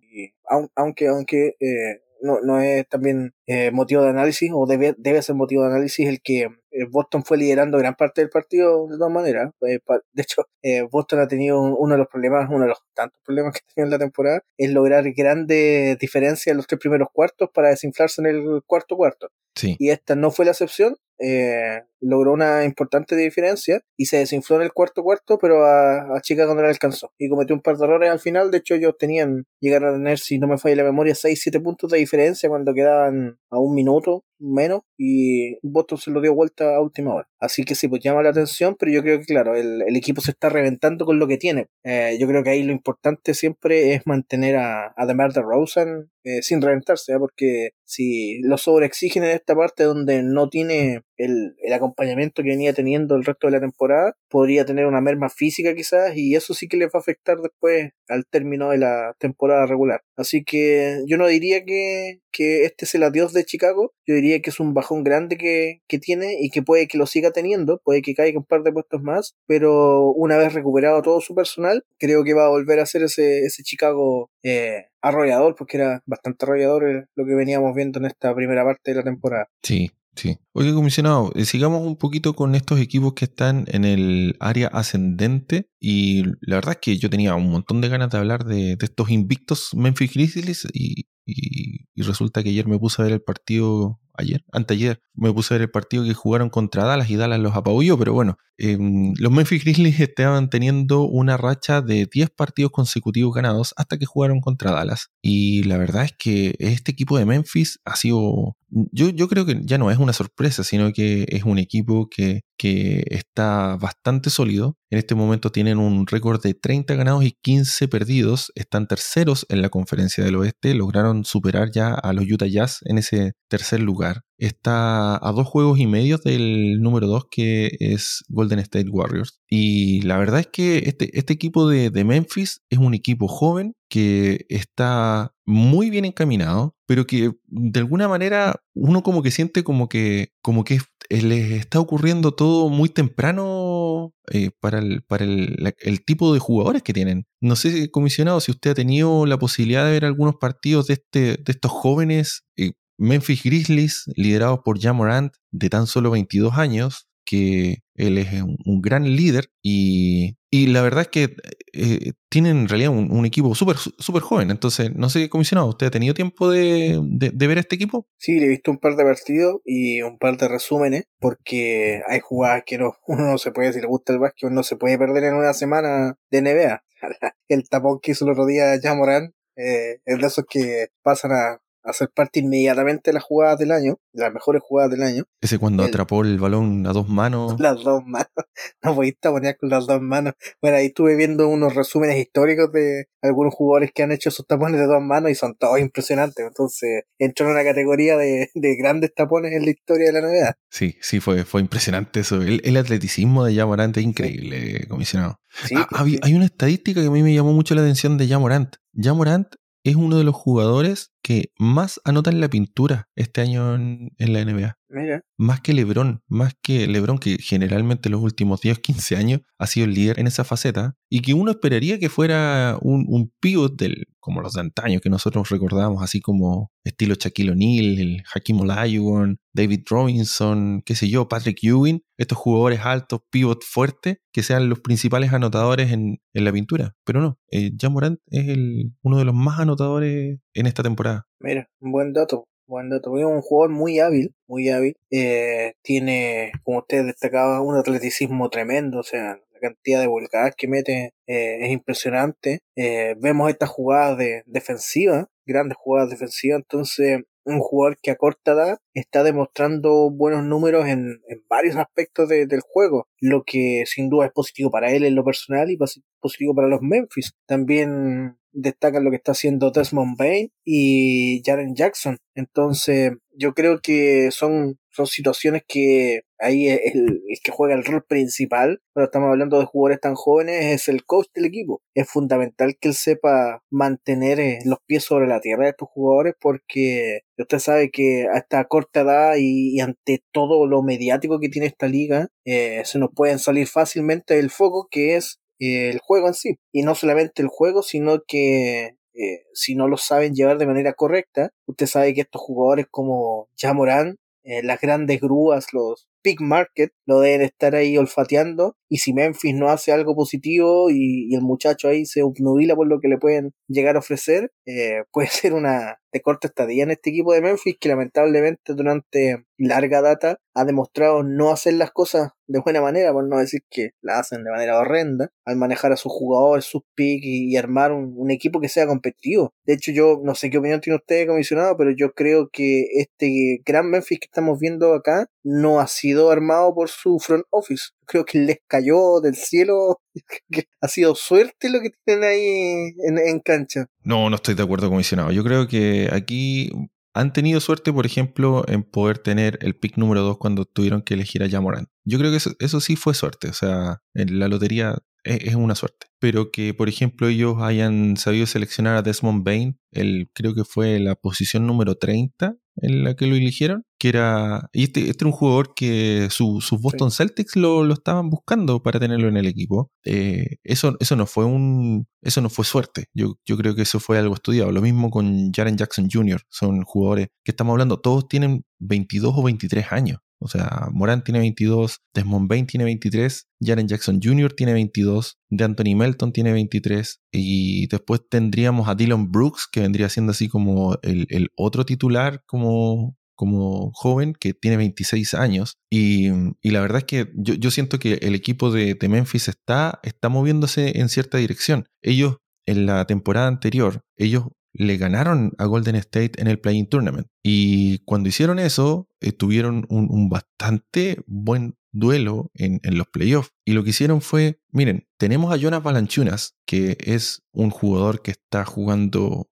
aunque, aunque eh, no, no es también eh, motivo de análisis o debe, debe ser motivo de análisis el que eh, Boston fue liderando gran parte del partido de todas maneras. Eh, de hecho, Boston ha tenido uno de los problemas, uno de los tantos problemas que ha tenido en la temporada, es lograr grandes diferencias en los tres primeros cuartos para desinflarse en el cuarto cuarto. Y esta no fue la excepción. Eh, logró una importante diferencia y se desinfló en el cuarto cuarto, pero a, a Chicago no le alcanzó. Y cometió un par de errores al final. De hecho, ellos tenían, llegar a tener, si no me falla la memoria, 6-7 puntos de diferencia cuando quedaban a un minuto menos y Boston se lo dio vuelta a última hora. Así que sí, pues llama la atención, pero yo creo que claro, el, equipo se está reventando con lo que tiene. Eh, yo creo que ahí lo importante siempre es mantener a, a DeMar DeRozan eh, sin reventarse, ¿eh? porque si lo sobreexigen en esta parte donde no tiene el, el, acompañamiento que venía teniendo el resto de la temporada, podría tener una merma física quizás y eso sí que le va a afectar después al término de la temporada regular. Así que yo no diría que, que este es el adiós de Chicago, yo diría que es un bajón grande que, que tiene y que puede que lo siga teniendo, puede que caiga un par de puestos más, pero una vez recuperado todo su personal, creo que va a volver a ser ese, ese Chicago eh, arrollador, porque era bastante arrollador lo que veníamos viendo en esta primera parte de la temporada. Sí, Sí. Oye, comisionado, eh, sigamos un poquito con estos equipos que están en el área ascendente. Y la verdad es que yo tenía un montón de ganas de hablar de, estos invictos Memphis Grizzlies. Y, y, resulta que ayer me puse a ver el partido. Ayer, anteayer, me puse a ver el partido que jugaron contra Dallas y Dallas los apabulló. Pero bueno, em, los Memphis Grizzlies estaban teniendo una racha de 10 partidos consecutivos ganados hasta que jugaron contra Dallas. Y la verdad es que este equipo de Memphis ha sido yo, yo creo que ya no es una sorpresa, sino que es un equipo que, que está bastante sólido. En este momento tienen un récord de 30 ganados y 15 perdidos. Están terceros en la conferencia del oeste. Lograron superar ya a los Utah Jazz en ese tercer lugar. Está a dos juegos y medio del número 2 que es Golden State Warriors. Y la verdad es que este, este equipo de, Memphis es un equipo joven que está muy bien encaminado, pero que de alguna manera uno como que siente como que, como que les está ocurriendo todo muy temprano eh, para, el, para el, tipo de jugadores que tienen. No sé, comisionado, si usted ha tenido la posibilidad de ver algunos partidos de, este, de estos jóvenes eh, Memphis Grizzlies, liderados por Jamorant, de tan solo 22 años, que él es un, gran líder y, la verdad es que eh, tienen en realidad un, equipo súper super joven. Entonces, no sé, comisionado, ¿usted ha tenido tiempo de, ver este equipo? Sí, le he visto un par de partidos y un par de resúmenes porque hay jugadas que no, uno no se puede, si le gusta el básquet, no se puede perder en una semana de NBA. el tapón que hizo el otro día Jamoran eh, es de esos que pasan a, hacer parte inmediatamente de las jugadas del año, de las mejores jugadas del año. Ese cuando atrapó el balón a dos manos. Las dos manos. No voy a poner con las dos manos. Bueno, ahí estuve viendo unos resúmenes históricos de algunos jugadores que han hecho sus tapones de dos manos y son todos impresionantes. Entonces, entró en una categoría de, de grandes tapones en la historia de la novedad. Sí, sí, fue, fue impresionante eso. El, atleticismo de Yamorant es increíble, comisionado. Ah, pues hay, una estadística que a mí me llamó mucho la atención de Yamorant. Yamorant es uno de los jugadores que más anota en la pintura este año en, la NBA. Mira. Más que LeBron, más que LeBron, que generalmente los últimos 10, 15 años ha sido el líder en esa faceta, y que uno esperaría que fuera un, un pivot del, como los de antaño que nosotros recordamos, así como estilo Shaquille O'Neal, el Hakim Olajuwon, David Robinson, qué sé yo, Patrick Ewing, estos jugadores altos, pivot fuertes, que sean los principales anotadores en, la pintura. Pero no, eh, Morant es el, uno de los más anotadores en esta temporada. Mira, un buen dato. Dato. Es un jugador muy hábil, muy hábil. Eh, tiene, como usted destacaba, un atleticismo tremendo. O sea, la cantidad de volcadas que mete eh, es impresionante. Eh, vemos estas jugadas de defensiva, grandes jugadas defensivas. Entonces, un jugador que a corta edad está demostrando buenos números en, varios aspectos del juego, lo que sin duda es positivo para él en lo personal y positivo para los Memphis. También destacan lo que está haciendo Desmond Bain y Jaren Jackson. Entonces, yo creo que son, son situaciones que ahí el, que juega el rol principal, pero estamos hablando de jugadores tan jóvenes, es el coach del equipo. Es fundamental que él sepa mantener eh, los pies sobre la tierra de estos jugadores porque usted sabe que a esta corta edad y, ante todo lo mediático que tiene esta liga, eh, se nos pueden salir fácilmente del foco que es el juego en sí. Y no solamente el juego, sino que eh, si no lo saben llevar de manera correcta, usted sabe que estos jugadores como Jamoran, eh, las grandes grúas, los big market, lo deben estar ahí olfateando. Y si Memphis no hace algo positivo y, el muchacho ahí se obnubila por lo que le pueden llegar a ofrecer, eh, puede ser una de corta estadía en este equipo de Memphis que lamentablemente durante larga data ha demostrado no hacer las cosas de buena manera, por no decir que la hacen de manera horrenda, al manejar a sus jugadores, sus picks y, armar un, equipo que sea competitivo. De hecho, yo no sé qué opinión tiene usted, comisionado, pero yo creo que este gran Memphis que estamos viendo acá no ha sido armado por su front office. Creo que les cayó del cielo, ha sido suerte lo que tienen ahí en, cancha. No, no estoy de acuerdo, comisionado. Yo creo que aquí han tenido suerte, por ejemplo, en poder tener el pick número 2 cuando tuvieron que elegir a Jamoran. Yo creo que eso, sí fue suerte. O sea, en la lotería es, una suerte. Pero que, por ejemplo, ellos hayan sabido seleccionar a Desmond Bain, el, creo que fue la posición número 30 en la que lo eligieron, que era, y este, este era un jugador que sus Boston Celtics lo, lo, estaban buscando para tenerlo en el equipo. Eh, eso, eso no fue un, eso no fue suerte. Yo, yo creo que eso fue algo estudiado. Lo mismo con Jaren Jackson Jr. Son jugadores que estamos hablando, todos tienen 22 o 23 años. O sea, Morán tiene 22, Desmond Bain tiene 23, Jaren Jackson Jr. tiene 22, de Anthony Melton tiene 23, y después tendríamos a Dylan Brooks, que vendría siendo así como el, otro titular como, como joven, que tiene 26 años. Y, la verdad es que yo, siento que el equipo de, de, Memphis está, está moviéndose en cierta dirección. Ellos, en la temporada anterior, ellos le ganaron a Golden State en el Playing Tournament. Y cuando hicieron eso, eh, tuvieron un, bastante buen duelo en, los playoffs. Y lo que hicieron fue, miren, tenemos a Jonas Balanchunas, que es un jugador que está jugando,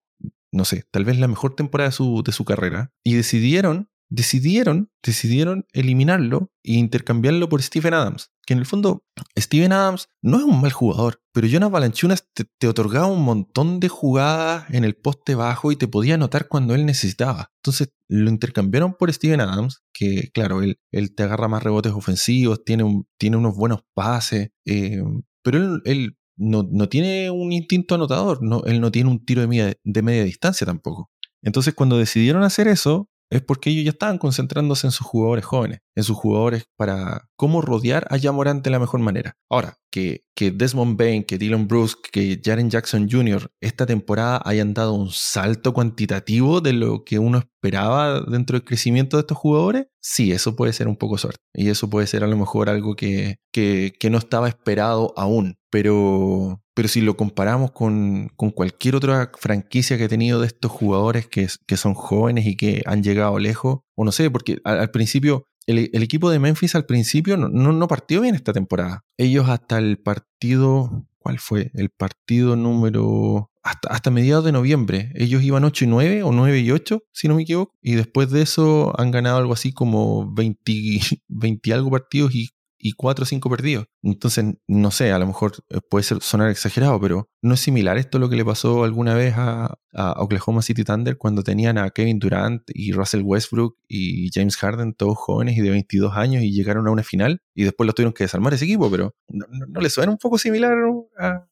no sé, tal vez la mejor temporada de su, de su carrera. Y decidieron decidieron, decidieron eliminarlo e intercambiarlo por Steven Adams. Que en el fondo, Steven Adams no es un mal jugador, pero Jonas Balanchunas te, otorgaba un montón de jugadas en el poste bajo y te podía anotar cuando él necesitaba. Entonces lo intercambiaron por Steven Adams, que claro, él, te agarra más rebotes ofensivos, tiene, un, tiene unos buenos pases, eh, pero él, no, tiene un instinto anotador, no, él no tiene un tiro de media distancia tampoco. Entonces cuando decidieron hacer eso, es porque ellos ya estaban concentrándose en sus jugadores jóvenes, en sus jugadores para cómo rodear a Jamorant de la mejor manera. Ahora, que, que Desmond Bain, que Dylan Bruce, que Jaren Jackson Jr. esta temporada hayan dado un salto cuantitativo de lo que uno esperaba dentro del crecimiento de estos jugadores, sí, eso puede ser un poco suerte. Y eso puede ser a lo mejor algo que, que, que no estaba esperado aún. Pero, pero si lo comparamos con, cualquier otra franquicia que ha tenido de estos jugadores que, que, son jóvenes y que han llegado lejos, o no sé, porque al, principio, el, equipo de Memphis al principio no, no, partió bien esta temporada. Ellos hasta el partido, ¿cuál fue? El partido número... Hasta, hasta mediados de noviembre. Ellos iban 8 y 9 o 9 y 8, si no me equivoco. Y después de eso han ganado algo así como 20, 20 algo partidos y y 4 o 5 perdidos. Entonces, no sé, a lo mejor eh, puede ser, sonar exagerado, pero ¿no es similar esto a lo que le pasó alguna vez a, Oklahoma City Thunder cuando tenían a Kevin Durant y Russell Westbrook y James Harden, todos jóvenes y de 22 años, y llegaron a una final y después los tuvieron que desarmar ese equipo? Pero ¿no, no le suena un poco similar a,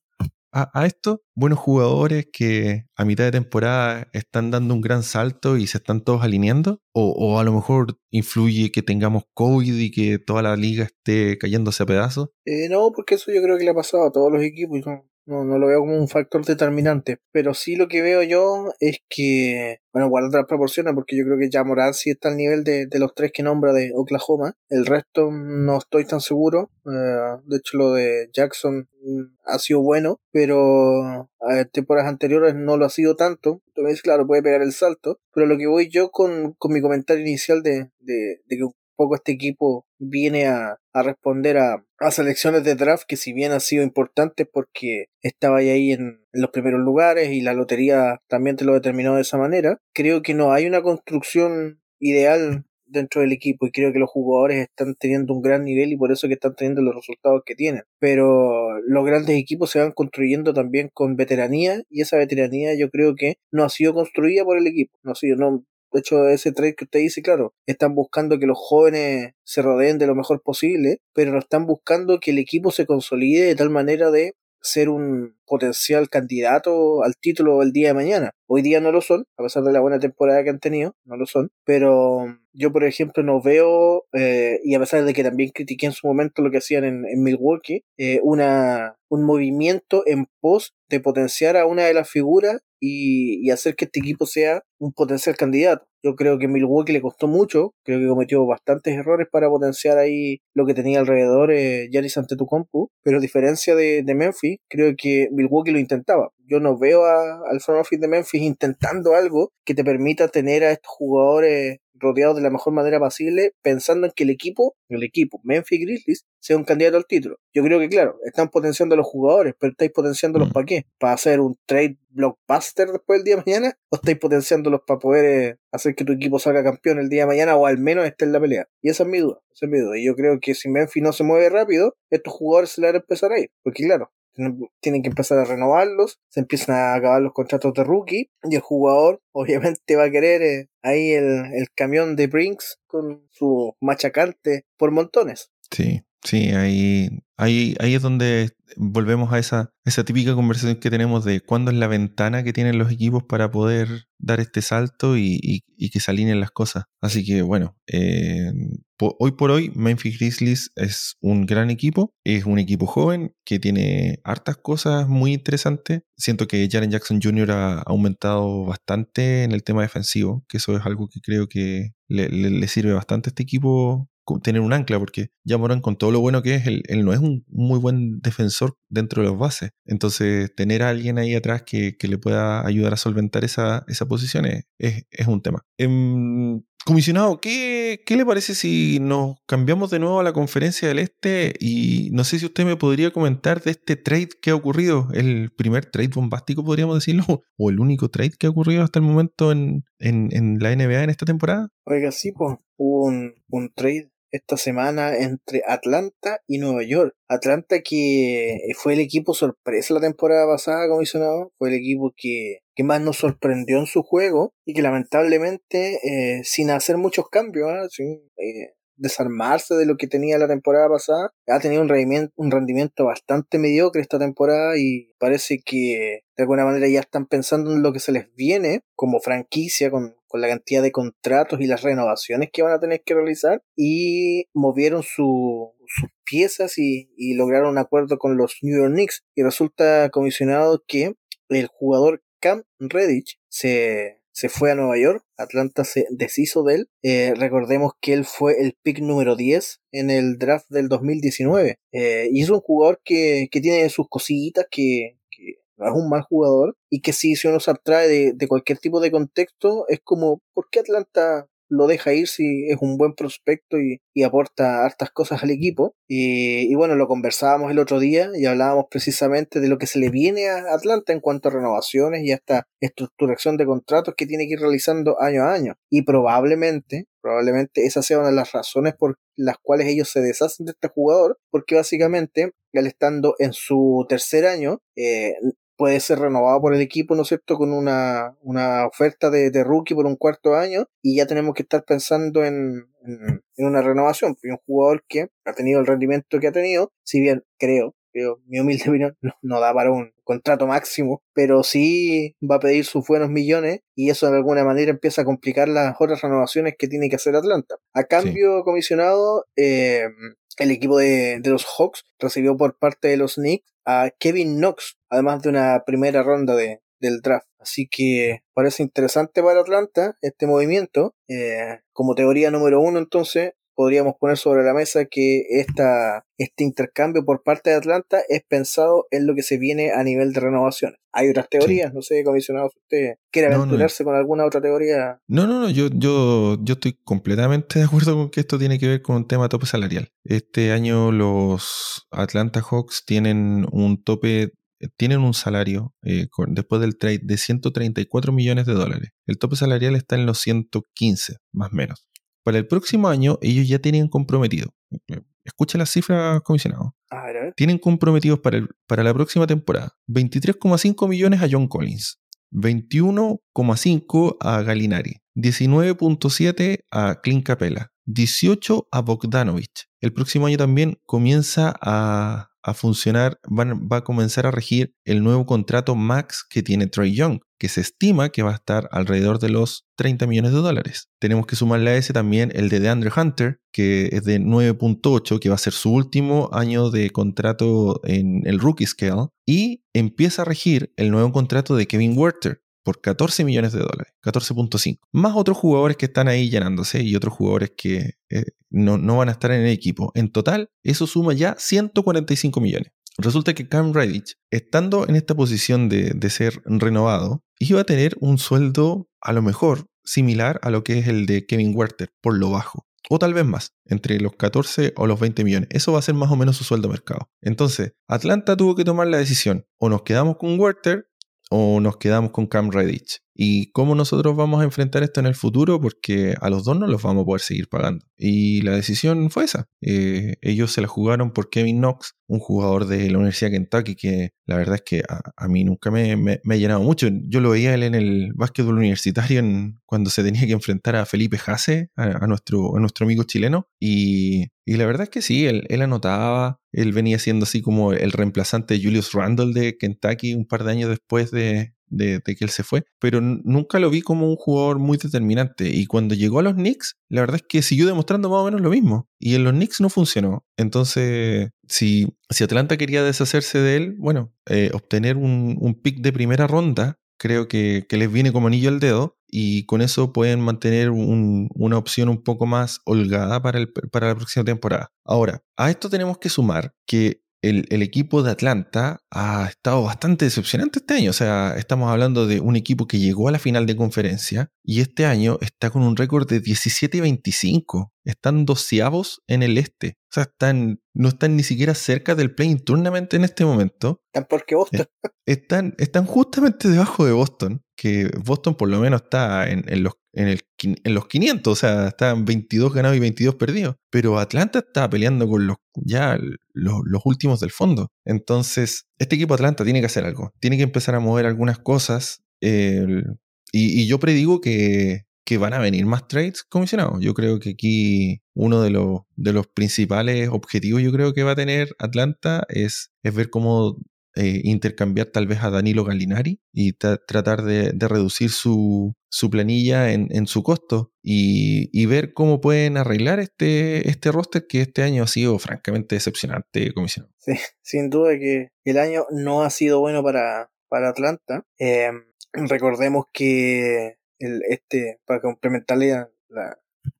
a, esto, buenos jugadores que a mitad de temporada están dando un gran salto y se están todos alineando? ¿O, a lo mejor influye que tengamos COVID y que toda la liga esté cayéndose a pedazos? Eh, no, porque eso yo creo que le ha pasado a todos los equipos. No, no lo veo como un factor determinante. Pero sí lo que veo yo es que, bueno, guardando las proporciones, porque yo creo que ya Moral sí está al nivel de, de los tres que nombra de Oklahoma. El resto no estoy tan seguro. Eh, de hecho, lo de Jackson mm, ha sido bueno, pero a temporadas anteriores no lo ha sido tanto. Entonces, claro, puede pegar el salto. Pero lo que voy yo con, con mi comentario inicial de, de, de que poco este equipo viene a, responder a, selecciones de draft que si bien han sido importantes porque estaba ahí en, los primeros lugares y la lotería también te lo determinó de esa manera, creo que no hay una construcción ideal dentro del equipo y creo que los jugadores están teniendo un gran nivel y por eso que están teniendo los resultados que tienen. Pero los grandes equipos se van construyendo también con veteranía y esa veteranía yo creo que no ha sido construida por el equipo, no ha sido, no, de hecho, ese trade que usted dice, claro, están buscando que los jóvenes se rodeen de lo mejor posible, pero no están buscando que el equipo se consolide de tal manera de ser un potencial candidato al título el día de mañana. Hoy día no lo son, a pesar de la buena temporada que han tenido, no lo son. Pero yo, por ejemplo, no veo, eh, y a pesar de que también critiqué en su momento lo que hacían en, Milwaukee, eh, una, un movimiento en pos de potenciar a una de las figuras y, y, hacer que este equipo sea un potencial candidato. Yo creo que Milwaukee le costó mucho, creo que cometió bastantes errores para potenciar ahí lo que tenía alrededor eh, Yaris Antetokounmpo, pero a diferencia de, de Memphis, creo que Milwaukee lo intentaba. Yo no veo al front office de Memphis intentando algo que te permita tener a estos jugadores rodeados de la mejor manera posible, pensando en que el equipo, el equipo Memphis Grizzlies, sea un candidato al título. Yo creo que, claro, están potenciando a los jugadores, pero estáis potenciándolos mm. para qué? ¿Para hacer un trade blockbuster después del día de mañana? ¿O estáis potenciándolos para poder eh, hacer que tu equipo salga campeón el día de mañana o al menos esté en la pelea? Y esa es mi duda, esa es mi duda. Y yo creo que si Memphis no se mueve rápido, estos jugadores se le van a empezar a ir. Porque, claro, tienen que empezar a renovarlos, se empiezan a acabar los contratos de rookie y el jugador obviamente va a querer eh, ahí el, el, camión de Brinks con su machacante por montones. Sí, sí, ahí, ahí, ahí es donde volvemos a esa, esa típica conversación que tenemos de cuándo es la ventana que tienen los equipos para poder dar este salto y, que se alineen las cosas. Así que bueno, eh, hoy por hoy Memphis Grizzlies es un gran equipo, es un equipo joven que tiene hartas cosas muy interesantes. Siento que Jaren Jackson Jr. ha aumentado bastante en el tema defensivo, que eso es algo que creo que le, le sirve bastante a este equipo tener un ancla, porque ya Morán, con todo lo bueno que es, él, no es un muy buen defensor dentro de los bases. Entonces, tener a alguien ahí atrás que, le pueda ayudar a solventar esa, esa posición es, es, un tema. Em, comisionado, ¿qué, ¿qué, le parece si nos cambiamos de nuevo a la conferencia del Este? Y no sé si usted me podría comentar de este trade que ha ocurrido, el primer trade bombástico, podríamos decirlo, o el único trade que ha ocurrido hasta el momento en, en, la NBA en esta temporada. Oiga, sí, pues hubo un, un trade esta semana entre Atlanta y Nueva York. Atlanta que fue el equipo sorpresa la temporada pasada, comisionado, fue el equipo que, que más nos sorprendió en su juego y que lamentablemente eh, sin hacer muchos cambios, ¿ah? sin eh, desarmarse de lo que tenía la temporada pasada, ha tenido un rendimiento, un rendimiento bastante mediocre esta temporada y parece que de alguna manera ya están pensando en lo que se les viene como franquicia con con la cantidad de contratos y las renovaciones que van a tener que realizar. Y movieron sus piezas y, lograron un acuerdo con los New York Knicks. Y resulta comisionado que el jugador Cam Redditch se, se fue a Nueva York, Atlanta se deshizo de él, eh, recordemos que él fue el pick número 10 en el draft del 2019 eh, y es un jugador que, que tiene sus cositas que, es un mal jugador y que si, si uno se abstrae de, de cualquier tipo de contexto, es como, ¿por qué Atlanta lo deja ir si es un buen prospecto y, aporta hartas cosas al equipo. Y, bueno, lo conversábamos el otro día y hablábamos precisamente de lo que se le viene a Atlanta en cuanto a renovaciones y hasta estructuración de contratos que tiene que ir realizando año a año. Y probablemente, probablemente esa sea una de las razones por las cuales ellos se deshacen de este jugador, porque básicamente, al estando en su tercer año, eh, puede ser renovado por el equipo, ¿no es cierto?, con una, una oferta de, de, rookie por un cuarto año y ya tenemos que estar pensando en, en, una renovación. un jugador que ha tenido el rendimiento que ha tenido, si bien creo, creo mi humilde opinión, no, da para un contrato máximo, pero sí va a pedir sus buenos millones y eso de alguna manera empieza a complicar las otras renovaciones que tiene que hacer Atlanta. A cambio, comisionado, eh, el equipo de, de, los Hawks recibió por parte de los Knicks a Kevin Knox, además de una primera ronda de, del draft. Así que parece interesante para Atlanta este movimiento. Eh, como teoría número uno, entonces, podríamos poner sobre la mesa que esta, este intercambio por parte de Atlanta es pensado en lo que se viene a nivel de renovación. Hay otras teorías, no sé, comisionado, si usted quiere aventurarse con alguna otra teoría. No, no, no, yo, yo, yo estoy completamente de acuerdo con que esto tiene que ver con un tema tope salarial. Este año los Atlanta Hawks tienen un tope tienen un salario eh, después del trade de 134 millones de dólares. El tope salarial está en los 115, más o menos. Para el próximo año, ellos ya tienen comprometido. Escucha las cifras, comisionado. Tienen comprometidos para, para la próxima temporada 23,5 millones a John Collins, 21,5 a Galinari, 19,7 a Clint Capella, 18 a Bogdanovich. El próximo año también comienza a a funcionar, va a comenzar a regir el nuevo contrato max que tiene Trey Young, que se estima que va a estar alrededor de los 30 millones de dólares. Tenemos que sumarle a ese también el de DeAndre Hunter, que es de 9.8, que va a ser su último año de contrato en el rookie scale, y empieza a regir el nuevo contrato de Kevin Werther, por 14 millones de dólares, 14.5. Más otros jugadores que están ahí llenándose y otros jugadores que eh, no, van a estar en el equipo. En total, eso suma ya 145 millones. Resulta que Cam Redditch, estando en esta posición de, de ser renovado, iba a tener un sueldo a lo mejor similar a lo que es el de Kevin Werther, por lo bajo. O tal vez más, entre los 14 o los 20 millones. Eso va a ser más o menos su sueldo mercado. Entonces, Atlanta tuvo que tomar la decisión. O nos quedamos con Werther o nos quedamos con Cam Redditch. ¿Y cómo nosotros vamos a enfrentar esto en el futuro? Porque a los dos no los vamos a poder seguir pagando. Y la decisión fue esa. Eh, ellos se la jugaron por Kevin Knox, un jugador de la Universidad de Kentucky que la verdad es que a, mí nunca me, ha llenado mucho. Yo lo veía él en el básquetbol universitario cuando se tenía que enfrentar a Felipe Jase, a, nuestro, nuestro amigo chileno. Y, la verdad es que sí, él, él anotaba, él venía siendo así como el reemplazante de Julius Randle de Kentucky un par de años después de, de, que él se fue, pero nunca lo vi como un jugador muy determinante. Y cuando llegó a los Knicks, la verdad es que siguió demostrando más o menos lo mismo. Y en los Knicks no funcionó. Entonces, si, si Atlanta quería deshacerse de él, bueno, eh, obtener un, un pick de primera ronda creo que, les viene como anillo al dedo y con eso pueden mantener una opción un poco más holgada para, el, para la próxima temporada. Ahora, a esto tenemos que sumar que el, equipo de Atlanta ha estado bastante decepcionante este año. O sea, estamos hablando de un equipo que llegó a la final de conferencia y este año está con un récord de 17 y 25. Están doceavos en el este. O sea, están, no están ni siquiera cerca del play tournament en este momento. Están porque Boston. Están, están justamente debajo de Boston, que Boston por lo menos está en, en los en, el, en los 500, o sea, estaban 22 ganados y 22 perdidos. Pero Atlanta estaba peleando con los ya los, últimos del fondo. Entonces, este equipo Atlanta tiene que hacer algo. Tiene que empezar a mover algunas cosas. y, yo predigo que, que, van a venir más trades comisionados. Yo creo que aquí uno de los, de los principales objetivos yo creo que va a tener Atlanta es, es ver cómo eh, intercambiar tal vez a Danilo Gallinari y tratar de, reducir su, planilla en, su costo y, ver cómo pueden arreglar este, este roster que este año ha sido francamente decepcionante, comisionado. Sí, sin duda que el año no ha sido bueno para, para Atlanta. Em, recordemos que el, este, para complementarle la,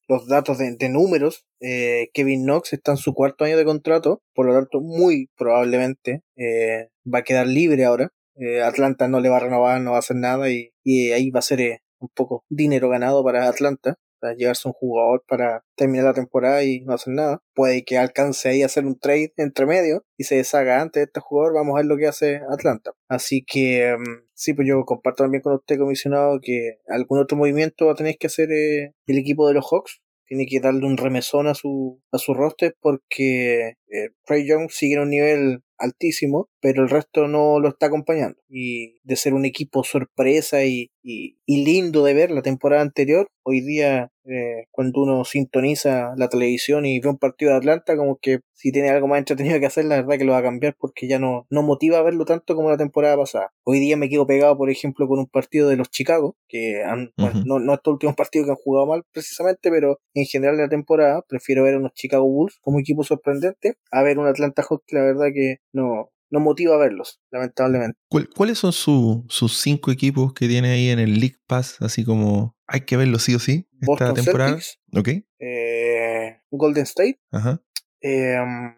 los datos de, números, eh, Kevin Knox está en su cuarto año de contrato, por lo tanto, muy probablemente eh, va a quedar libre ahora. Eh, Atlanta no le va a renovar, no va a hacer nada y, y ahí va a ser un poco dinero ganado para Atlanta para llevarse un jugador para terminar la temporada y no hacer nada. Puede que alcance ahí a hacer un trade entre medio y se deshaga antes de este jugador. Vamos a ver lo que hace Atlanta. Así que mm, sí, pues yo comparto también con usted, comisionado, que algún otro movimiento va a tener que hacer eh, el equipo de los Hawks. Tiene que darle un remesón a su, a su roster porque eh, Young sigue en un nivel altísimo, pero el resto no lo está acompañando. Y de ser un equipo sorpresa y, y, lindo de ver la temporada anterior, hoy día eh, cuando uno sintoniza la televisión y ve un partido de Atlanta, como que si tiene algo más entretenido que hacer, la verdad que lo va a cambiar porque ya no, no motiva a verlo tanto como la temporada pasada. Hoy día me quedo pegado, por ejemplo, con un partido de los Chicago, que han, no, no estos últimos partidos que han jugado mal precisamente, pero en general de la temporada prefiero ver a unos Chicago Bulls como equipo sorprendente a ver un Atlanta Hawks la verdad que no, no motiva a verlos, lamentablemente. ¿Cuáles son sus cinco equipos que tiene ahí en el League Pass? Así como hay que verlos sí o sí esta temporada. Eh, Golden State. Ajá. Em,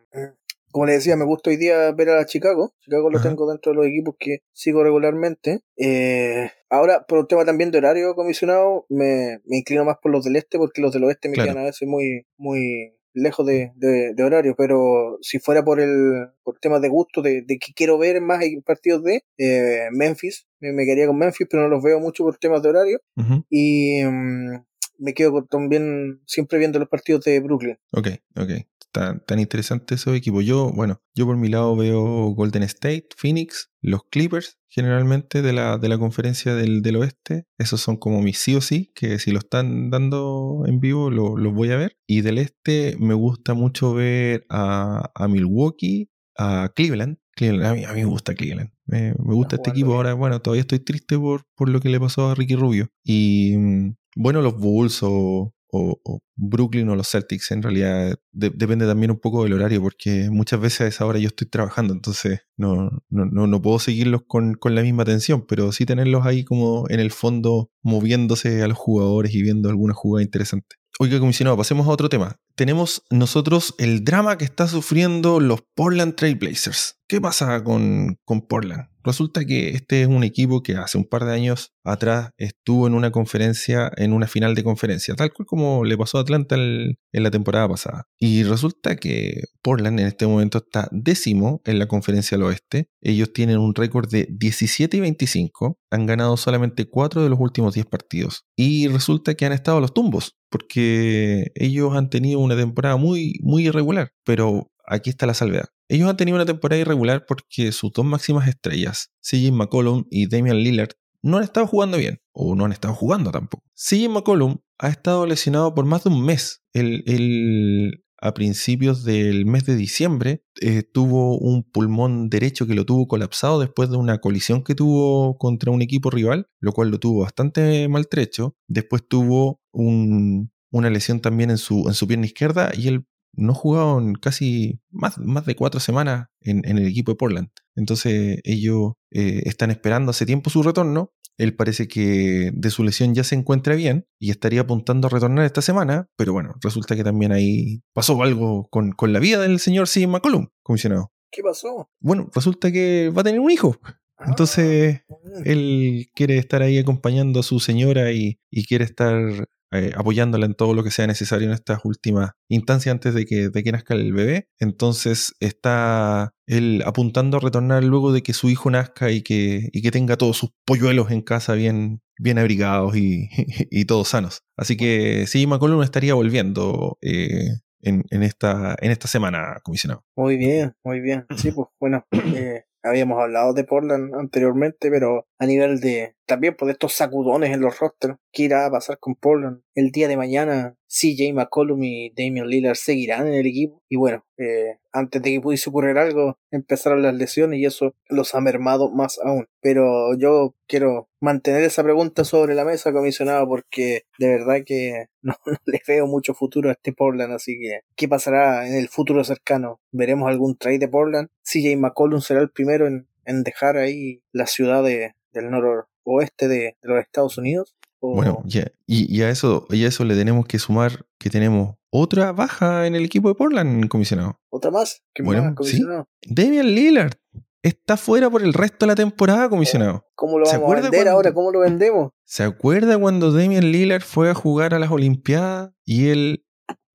como le decía, me gusta hoy día ver a Chicago. Chicago lo tengo dentro de los equipos que sigo regularmente. Eh, ahora, por un tema también de horario comisionado, me, me inclino más por los del este porque los del oeste me quedan a veces muy, muy lejos de, de, horario, pero si fuera por el por temas de gusto, de, de que quiero ver más partidos de eh, Memphis, me, me, quedaría con Memphis, pero no los veo mucho por temas de horario. Y mm, me quedo también siempre viendo los partidos de Brooklyn. Ok, ok. Tan, tan interesante esos equipos. Yo, bueno, yo por mi lado veo Golden State, Phoenix, los Clippers, generalmente de la, de la conferencia del, del oeste. Esos son como mis sí o sí, que si lo están dando en vivo los voy a ver. Y del este me gusta mucho ver a, a Milwaukee, a Cleveland. Cleveland a, mí, a mí me gusta Cleveland. Me, me gusta este equipo. Ahora, bueno, todavía estoy triste por, por lo que le pasó a Ricky Rubio. Y mm, bueno, los Bulls o, o, Brooklyn o los Celtics. En realidad depende también un poco del horario, porque muchas veces a esa hora yo estoy trabajando, entonces no, no, no, puedo seguirlos con, con, la misma atención, pero sí tenerlos ahí como en el fondo moviéndose a los jugadores y viendo alguna jugada interesante. Oiga, comisionado, pasemos a otro tema. Tenemos nosotros el drama que está sufriendo los Portland Trailblazers. ¿Qué pasa con, con Portland? Resulta que este es un equipo que hace un par de años atrás estuvo en una conferencia, en una final de conferencia, tal cual como le pasó a Atlanta en la temporada pasada. Y resulta que Portland en este momento está décimo en la conferencia del oeste. Ellos tienen un récord de 17 y 25, han ganado solamente 4 de los últimos 10 partidos. Y resulta que han estado a los tumbos, porque ellos han tenido una temporada muy, muy irregular. Pero aquí está la salvedad. Ellos han tenido una temporada irregular porque sus dos máximas estrellas, CJ McCollum y Damian Lillard, no han estado jugando bien, o no han estado jugando tampoco. CJ McCollum ha estado lesionado por más de un mes. El, a principios del mes de diciembre eh, tuvo un pulmón derecho que lo tuvo colapsado después de una colisión que tuvo contra un equipo rival, lo cual lo tuvo bastante maltrecho. Después tuvo una lesión también en su, en su pierna izquierda y el no jugaron casi más, más de cuatro semanas en, el equipo de Portland. Entonces ellos eh, están esperando hace tiempo su retorno. Él parece que de su lesión ya se encuentra bien y estaría apuntando a retornar esta semana, pero bueno, resulta que también ahí pasó algo con, la vida del señor C. McCollum, comisionado. ¿Qué pasó? Bueno, resulta que va a tener un hijo. Ah, Entonces, él quiere estar ahí acompañando a su señora y, y quiere estar eh, apoyándola en todo lo que sea necesario en estas últimas instancias antes de que, de que nazca el bebé. Entonces está él apuntando a retornar luego de que su hijo nazca y que, y que tenga todos sus polluelos en casa bien, bien abrigados y, y, todos sanos. Así que sí, McCollum estaría volviendo eh, en, en, esta, en esta semana, comisionado. Muy bien, muy bien. Sí, pues bueno, eh, habíamos hablado de Portland anteriormente, pero a nivel de también por estos sacudones en los rosters, ¿qué irá a pasar con Portland? El día de mañana, CJ McCollum y Damian Lillard seguirán en el equipo. Y bueno, eh, antes de que pudiese ocurrir algo, empezaron las lesiones y eso los ha mermado más aún. Pero yo quiero mantener esa pregunta sobre la mesa, comisionado, porque de verdad que no, no le veo mucho futuro a este Portland. Así que, ¿qué pasará en el futuro cercano? ¿Veremos algún trade de Portland? CJ McCollum será el primero en, en dejar ahí la ciudad de, del noroeste de, de los Estados Unidos. Bueno, ya, y, a eso, y a eso le tenemos que sumar que tenemos otra baja en el equipo de Portland, comisionado. ¿Otra más? ¿Qué bueno, comisionado? ¿sí? Damian Lillard está fuera por el resto de la temporada, comisionado. ¿Cómo lo vamos a vender ahora? ¿Cómo lo vendemos? ¿Se acuerda cuando Damian Lillard fue a jugar a las Olimpiadas y él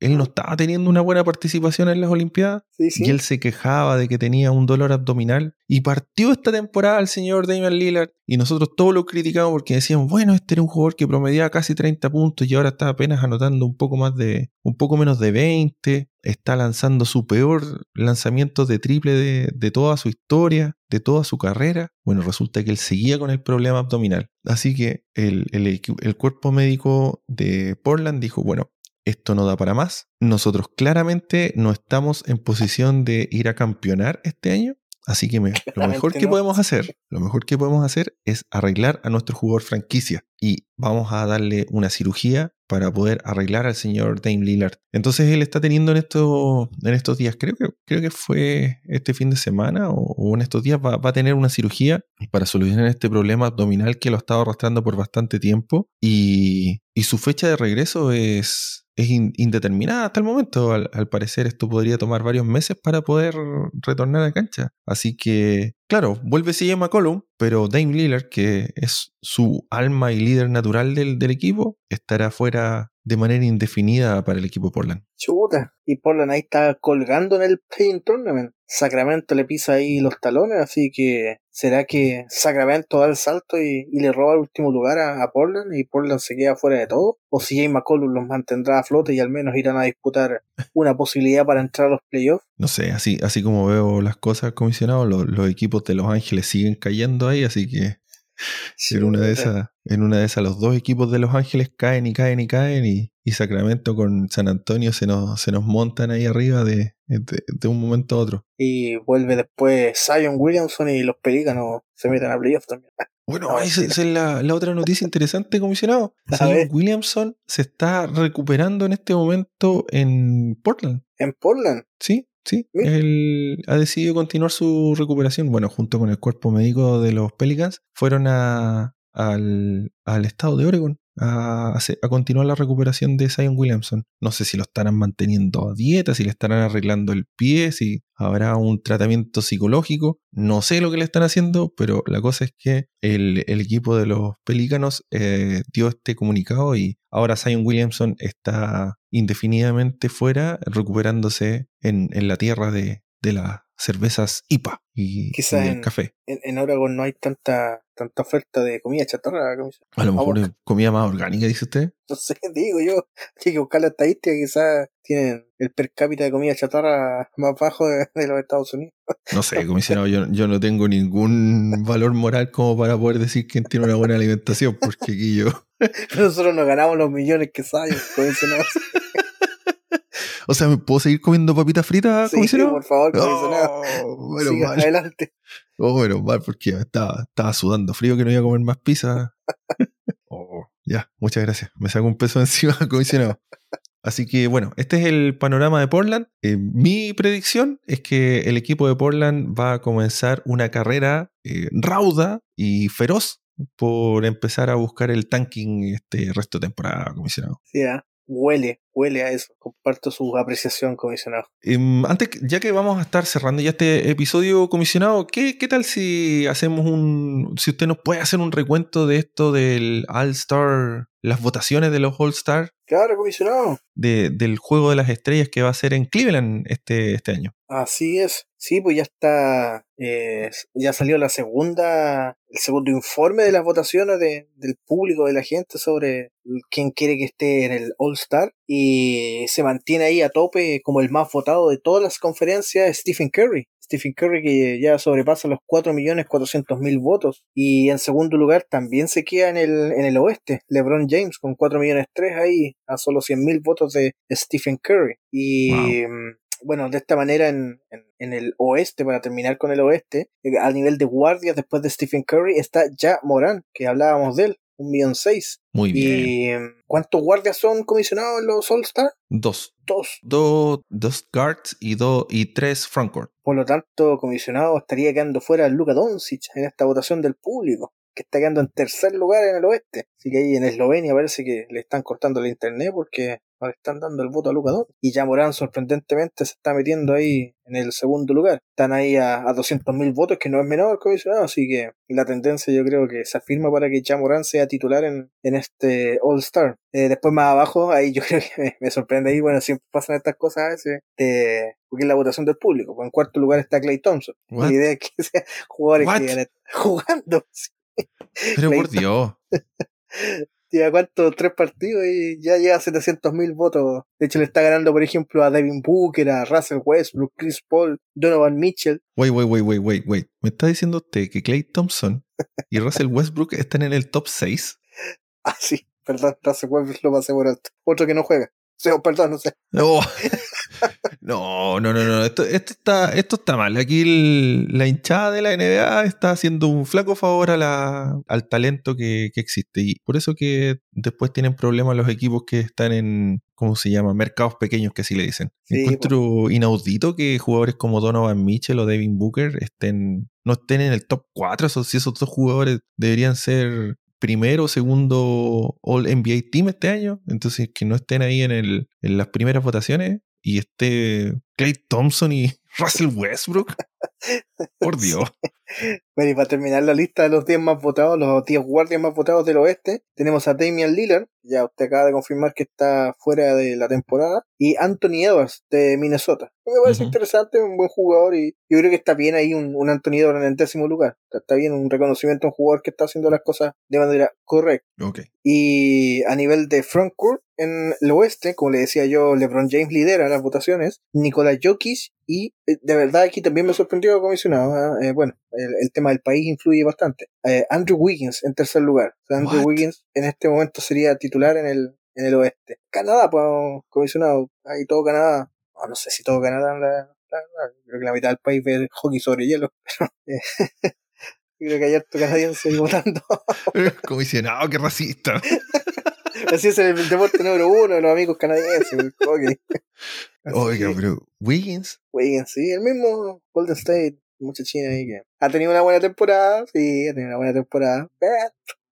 él no estaba teniendo una buena participación en las Olimpiadas y él se quejaba de que tenía un dolor abdominal y partió esta temporada el señor Damian Lillard y nosotros todos lo criticamos porque decían, bueno, este era un jugador que promediaba casi 30 puntos y ahora está apenas anotando un poco más de, un poco menos de 20, está lanzando su peor lanzamiento de triple de, de toda su historia, de toda su carrera. Bueno, resulta que él seguía con el problema abdominal. Así que el, el, el cuerpo médico de Portland dijo, bueno, esto no da para más. Nosotros claramente no estamos en posición de ir a campeonar este año. Así que lo mejor que podemos hacer, lo mejor que podemos hacer es arreglar a nuestro jugador franquicia y vamos a darle una cirugía para poder arreglar al señor Dame Lillard. Entonces él está teniendo en, esto, en estos días, creo que, creo que fue este fin de semana o, en estos días, va, a tener una cirugía para solucionar este problema abdominal que lo ha estado arrastrando por bastante tiempo y, y su fecha de regreso es es indeterminada hasta el momento. Al, parecer esto podría tomar varios meses para poder retornar a cancha. Así que, claro, vuelve CJ McCollum, pero Dame Lillard, que es su alma y líder natural del, del equipo, estará fuera de manera indefinida para el equipo Portland. Chuta, y Portland ahí está colgando en el Play Tournament. Sacramento le pisa ahí los talones, así que ¿será que Sacramento da el salto y, le roba el último lugar a, Portland y Portland se queda fuera de todo? ¿O si Jay McCollum los mantendrá a flote y al menos irán a disputar una posibilidad para entrar a los playoffs? No sé, así, así como veo las cosas, comisionado, los, los equipos de Los Ángeles siguen cayendo ahí, así que en, una de esas, en una de esas, los dos equipos de Los Ángeles caen y caen y caen y, Sacramento con San Antonio se nos, se nos montan ahí arriba de, de, un momento a otro. Y vuelve después Zion Williamson y los Pelícanos se meten a playoffs también. Bueno, esa, es la, otra noticia interesante, comisionado. Zion Williamson se está recuperando en este momento en Portland. ¿En Portland? Sí, Sí, él ha decidido continuar su recuperación. Bueno, junto con el cuerpo médico de los Pelicans, fueron a, al, al estado de Oregon a, continuar la recuperación de Zion Williamson. No sé si lo estarán manteniendo a dieta, si le estarán arreglando el pie, si habrá un tratamiento psicológico. No sé lo que le están haciendo, pero la cosa es que el, equipo de los Pelícanos eh, dio este comunicado y ahora Zion Williamson está indefinidamente fuera, recuperándose en, la tierra de, las cervezas IPA y, el café. En, en Oregon no hay tanta tanta oferta de comida chatarra. A lo mejor es comida más orgánica, dice usted. No sé, digo yo. Hay que buscar la estadística, quizás tienen el per cápita de comida chatarra más bajo de, los Estados Unidos. No sé, comisionado, yo, yo no tengo ningún valor moral como para poder decir quién tiene una buena alimentación, porque aquí yo... Nosotros nos ganamos los millones que salen, comisionado. O sea, ¿me puedo seguir comiendo papitas fritas, sí, por favor, comisionado. Oh, bueno, adelante. Oh, bueno, mal, porque estaba, estaba sudando frío que no iba a comer más pizza. oh, ya, muchas gracias. Me saco un peso encima, comisionado. Así que bueno, este es el panorama de Portland. Eh, mi predicción es que el equipo de Portland va a comenzar una carrera eh, rauda y feroz por empezar a buscar el tanking este resto de temporada, comisionado. Sí. Huele, huele a eso. Comparto su apreciación, comisionado. Em, antes, ya que vamos a estar cerrando ya este episodio, comisionado, ¿qué, ¿qué, tal si hacemos un. si usted nos puede hacer un recuento de esto del All-Star, las votaciones de los All-Star? Claro, comisionado. De, del juego de las estrellas que va a ser en Cleveland este, este año. Así es. Sí, pues ya está. Eh, ya salió la segunda. El segundo informe de las votaciones de, del público, de la gente sobre quién quiere que esté en el All-Star. Y se mantiene ahí a tope como el más votado de todas las conferencias, Stephen Curry. Stephen Curry que ya sobrepasa los 4.400.000 votos. Y en segundo lugar también se queda en el, en el oeste. LeBron James con 4 millones ahí a solo 100.000 votos de Stephen Curry. Y mm, bueno, de esta manera en, en, el oeste, para terminar con el oeste, eh, a nivel de guardias después de Stephen Curry está ya Morán, que hablábamos de él, un millón seis. Muy bien. ¿Y cuántos guardias son comisionados en los All-Star? Dos. Dos. dos guards y, dos y tres frontcourt. Por lo tanto, comisionado estaría quedando fuera Luka Doncic en esta votación del público que está quedando en tercer lugar en el oeste. Así que ahí en Eslovenia parece que le están cortando el internet porque no le están dando el voto a Luka Doncic. Y ya Morán sorprendentemente se está metiendo ahí en el segundo lugar. Están ahí a, a 200.000 votos, que no es menor el comisionado, así que la tendencia yo creo que se afirma para que ya Morán sea titular en, en este All Star. Eh, después más abajo, ahí yo creo que me, sorprende ahí, bueno, siempre pasan estas cosas a veces, eh, porque es la votación del público. Pues en cuarto lugar está Clay Thompson. La idea es que sea jugadores que están jugando. Pero por Dios. Lleva cuánto, tres partidos y ya lleva 700 mil votos. De hecho, le está ganando, por ejemplo, a Devin Booker, a Russell Westbrook, Chris Paul, Donovan Mitchell. Wait, wait, wait, wait, wait, wait. ¿Me está diciendo usted que Clay Thompson y Russell Westbrook están en el top 6? Ah, sí, perdón, Russell Westbrook lo pasé por alto. Otro que no juega. O sea, perdón, no sé. No. No, no, no, no. Esto, esto, está, esto está mal. Aquí la hinchada de la NBA está haciendo un flaco favor a la, al talento que, que, existe. Y por eso que después tienen problemas los equipos que están en, ¿cómo se llama? Mercados pequeños que así le dicen. Sí, Encuentro inaudito que jugadores como Donovan Mitchell o Devin Booker estén, no estén en el top 4. Esos, si esos dos jugadores deberían ser primero o segundo All NBA Team este año. Entonces, que no estén ahí en, el, en las primeras votaciones y este Clay Thompson y Russell Westbrook. Por Dios. Bueno, y para terminar la lista de los 10 más votados, los 10 guardias más votados del oeste, tenemos a Damian Lillard, ya usted acaba de confirmar que está fuera de la temporada, y Anthony Edwards de Minnesota. Me parece interesante, un buen jugador, y yo creo que está bien ahí un, un Anthony Edwards en el décimo lugar. Está, bien un reconocimiento a un jugador que está haciendo las cosas de manera correcta. Okay. Y a nivel de frontcourt, en el oeste, como le decía yo, LeBron James lidera las votaciones, Nicolás Jokic y eh, de verdad aquí también me sorprendió comisionado. ¿eh? Eh, bueno, el, tema del país influye bastante. Eh, Andrew Wiggins en tercer lugar. Andrew Wiggins en este momento sería titular en el, en el oeste. Canadá, pues, comisionado. Ahí todo Canadá. no sé si todo Canadá. La, creo que la mitad del país ve hockey sobre hielo. creo que hay harto canadiense votando. comisionado, qué racista. Así es el deporte número uno de los amigos canadienses. Oiga, pero Wiggins. Wiggins, sí, el mismo Golden State, mucha china ahí que ha tenido una buena temporada, sí, ha tenido una buena temporada.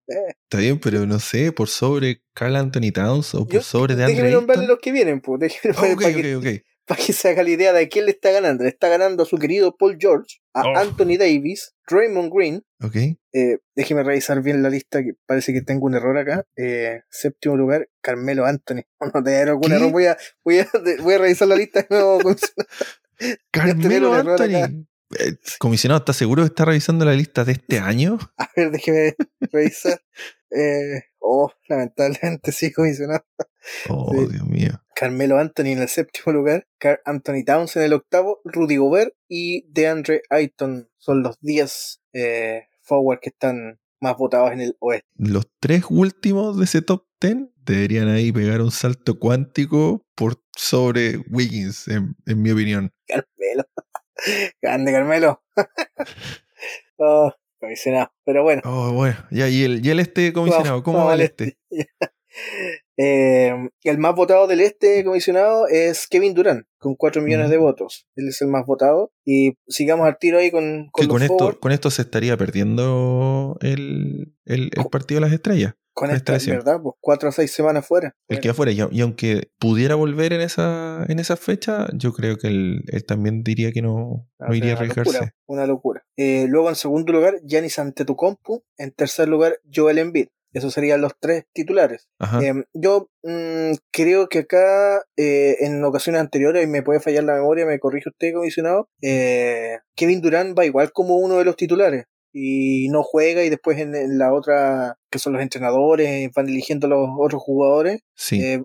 Está bien, pero no sé, por sobre Carl Anthony Towns o por sobre de Déjeme nombrarle los que vienen, pues. Déjeme oh, okay, okay, okay para que se haga la idea de quién le está ganando. Le está ganando a su querido Paul George, a oh. Anthony Davis, Draymond Green. Ok. Eh, déjeme revisar bien la lista, que parece que tengo un error acá. Eh, séptimo lugar, Carmelo Anthony. No te algún error. Voy a, voy, a, voy a revisar la lista de nuevo. Carmelo Anthony. Eh, comisionado, ¿está seguro que está revisando la lista de este año? A ver, déjeme revisar. Eh, oh, lamentablemente sí, comisionado. Oh, Dios mío. Carmelo Anthony en el séptimo lugar, Carl Anthony Towns en el octavo, Rudy Gobert y DeAndre Ayton son los 10 eh, forward que están más votados en el oeste. Los tres últimos de ese top 10 deberían ahí pegar un salto cuántico por sobre Wiggins, en, mi opinión. Carmelo. Grande Carmelo. oh, comisionado. Pero bueno. Oh, bueno. Ya, y el, y el este comisionado, ¿cómo va el este? Eh, el más votado del este comisionado es Kevin Durant, con 4 millones de votos. Él es el más votado. Y sigamos al tiro ahí con, con, con esto, con esto se estaría perdiendo el, el, partido de las estrellas. Con esta, ¿verdad? Pues 4 a 6 semanas fuera. El que afuera. Y, y, aunque pudiera volver en esa, en esa fecha, yo creo que él, él también diría que no, ah, no iría a arriesgarse. Una locura. Eh, luego en segundo lugar, Giannis Antetokounmpo. En tercer lugar, Joel Embiid. Esos serían los tres titulares. Eh, yo mm, creo que acá, eh, en ocasiones anteriores, y me puede fallar la memoria, me corrige usted, comisionado, eh, Kevin Durant va igual como uno de los titulares. Y no juega y después en, la otra, que son los entrenadores, van eligiendo los otros jugadores,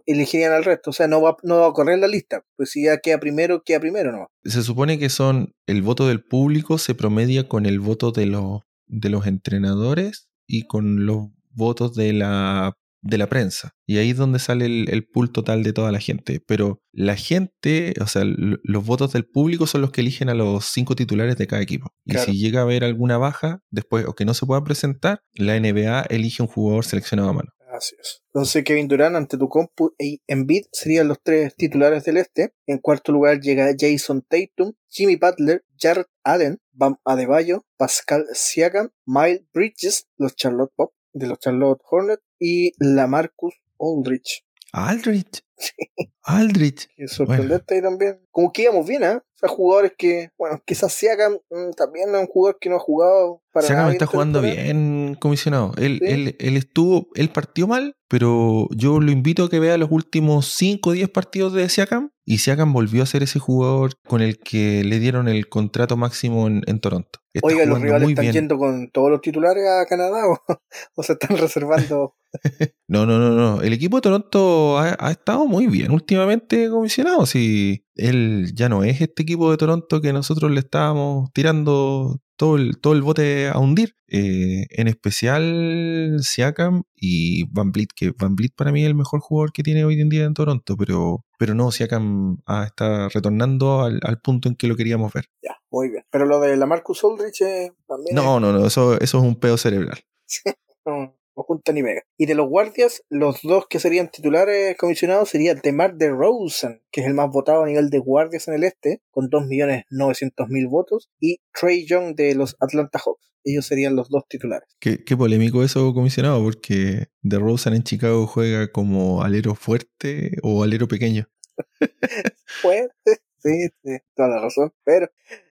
elegirían al resto. O sea, no va, no va a correr la lista. Pues si ya queda primero, queda primero, ¿no? Se supone que son, el voto del público se promedia con el voto de los, de los entrenadores y con los votos de la, de la prensa. Y ahí es donde sale el, el, pool total de toda la gente. Pero la gente, o sea, los votos del público son los que eligen a los cinco titulares de cada equipo. Y si llega a haber alguna baja después o que no se pueda presentar, la NBA elige un jugador seleccionado a mano. Así es. Entonces Kevin Durant ante tu compu y Embiid serían los tres titulares del este. En cuarto lugar llega Jason Tatum, Jimmy Butler, Jared Allen, Bam Adebayo, Pascal Siakam, Miles Bridges, los Charlotte Pop de los Charlotte Hornets y la Marcus Aldrich. Aldrich. Aldrich. Es sorprendente ahí también. Como que íbamos bien, ¿eh? O sea, jugadores que, bueno, quizás Siakam mm, también es un jugador que no ha jugado para Siakam está jugando bien, comisionado. Él, él, él estuvo, él partió mal, pero yo lo invito a que vea los últimos 5 o 10 partidos de Siakam. Y Siakam volvió a ser ese jugador con el que le dieron el contrato máximo en, en Toronto. Oiga, los rivales están yendo con todos los titulares a Canadá o, se están reservando. no, no, no, no. El equipo de Toronto ha, ha estado muy bien últimamente comisionado. Si él ya no es este equipo de Toronto que nosotros le estábamos tirando todo el, todo el bote a hundir. Eh, en especial Siakam y Van Vliet, que Van Vliet para mí es el mejor jugador que tiene hoy en día en Toronto, pero, pero no, Siakam ah, está retornando al, al, punto en que lo queríamos ver. Ya, muy bien. Pero lo de la Marcus Aldrich eh, también. No, no, no, eso, eso es un pedo cerebral. junta ni mega. Y de los guardias, los dos que serían titulares comisionados serían DeMar DeRozan, que es el más votado a nivel de guardias en el este, con 2.900.000 votos, y Trey Young de los Atlanta Hawks. Ellos serían los dos titulares. Qué, qué polémico eso, comisionado, porque DeRozan en Chicago juega como alero fuerte o alero pequeño. fuerte, sí, sí, toda la razón. Pero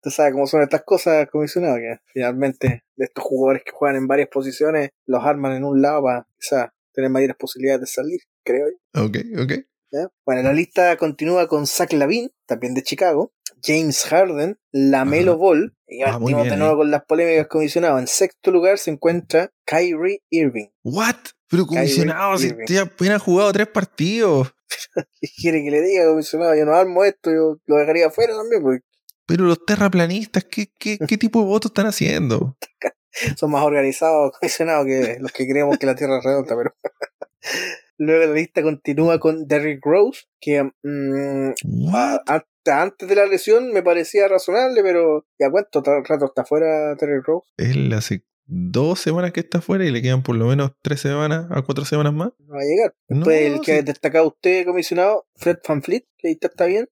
tú sabes cómo son estas cosas, comisionado, que finalmente de estos jugadores que juegan en varias posiciones los arman en un lado para quizás tener mayores posibilidades de salir, creo yo. Ok, ok. Bueno, la lista continúa con Zach Lavin, también de Chicago, James Harden, Lamelo Ball, y ah, de nuevo con las polémicas comisionadas. En sexto lugar se encuentra Kyrie Irving. ¿What? Pero comisionado, si te apenas jugado tres partidos. ¿Qué quiere que le diga, comisionado? Yo no armo esto, yo lo dejaría afuera también, porque pero los terraplanistas, ¿qué, qué, qué tipo de votos están haciendo? Son más organizados, comisionados que los que creemos que la Tierra es redonda, pero. Luego la lista continúa con Derrick Rose, que mmm, antes de la lesión me parecía razonable, pero ¿ya cuánto rato está fuera Derrick Rose? Él hace dos semanas que está fuera y le quedan por lo menos tres semanas a cuatro semanas más. No va a llegar. Después el que ha destacado usted, comisionado, Fred Van Fleet, que ahí está bien.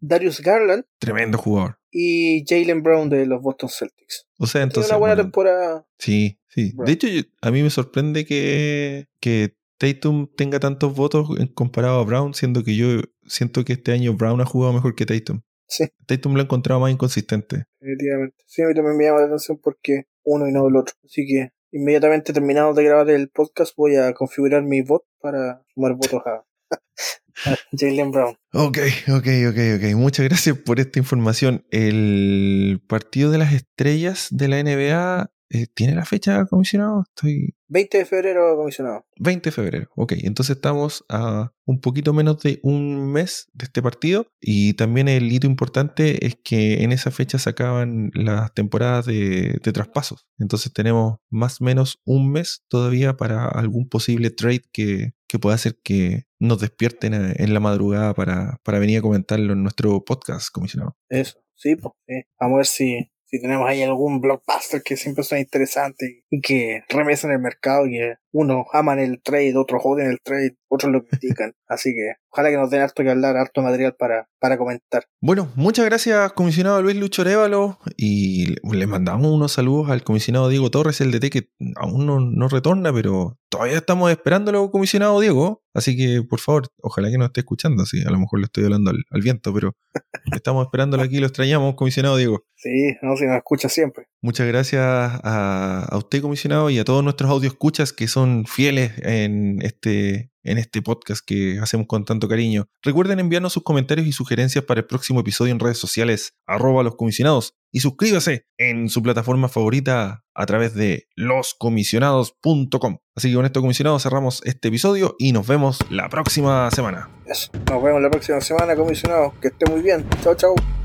Darius Garland. Tremendo jugador. Y Jalen Brown de los Boston Celtics. O sea, entonces. una buena temporada. Sí, sí. De hecho, a mí me sorprende que, que Tatum tenga tantos votos comparado a Brown, siendo que yo siento que este año Brown ha jugado mejor que Tatum. Sí. Tatum lo ha encontrado más inconsistente. Definitivamente. Sí, a mí también me llama la atención porque uno y no el otro. Así que inmediatamente terminado de grabar el podcast voy a configurar mi bot para sumar votos a, Jalen Brown. Ok, ok, ok, ok. Muchas gracias por esta información. El partido de las estrellas de la NBA eh, ¿Tiene la fecha comisionado? Estoy... 20 de febrero comisionado. 20 de febrero, ok. Entonces estamos a un poquito menos de un mes de este partido y también el hito importante es que en esa fecha se acaban las temporadas de, traspasos. Entonces tenemos más o menos un mes todavía para algún posible trade que, que pueda hacer que nos despierten en la madrugada para, para venir a comentarlo en nuestro podcast, comisionado. Eso, sí, pues, vamos a ver si si tenemos ahí algún blockbuster que siempre son interesantes y que remesan el mercado y uno aman el trade, otros joden el trade, otros lo critican. Así que ojalá que nos den harto que hablar, harto material para, para comentar. Bueno, muchas gracias, comisionado Luis Lucho Révalo. Y le mandamos unos saludos al comisionado Diego Torres, el DT que aún no, no retorna, pero todavía estamos esperándolo, comisionado Diego. Así que, por favor, ojalá que nos esté escuchando. Así, a lo mejor le estoy hablando al, viento, pero estamos esperándolo aquí, lo extrañamos, comisionado Diego. Sí, no, si nos escucha siempre. Muchas gracias a, a usted, comisionado, y a todos nuestros audio escuchas que son fieles en este en este podcast que hacemos con tanto cariño. Recuerden enviarnos sus comentarios y sugerencias para el próximo episodio en redes sociales, arroba los comisionados, y suscríbase en su plataforma favorita a través de loscomisionados.com. Así que con esto, comisionados, cerramos este episodio y nos vemos la próxima semana. Nos vemos la próxima semana, comisionados. Que esté muy bien. Chao, chao.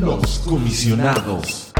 Los comisionados.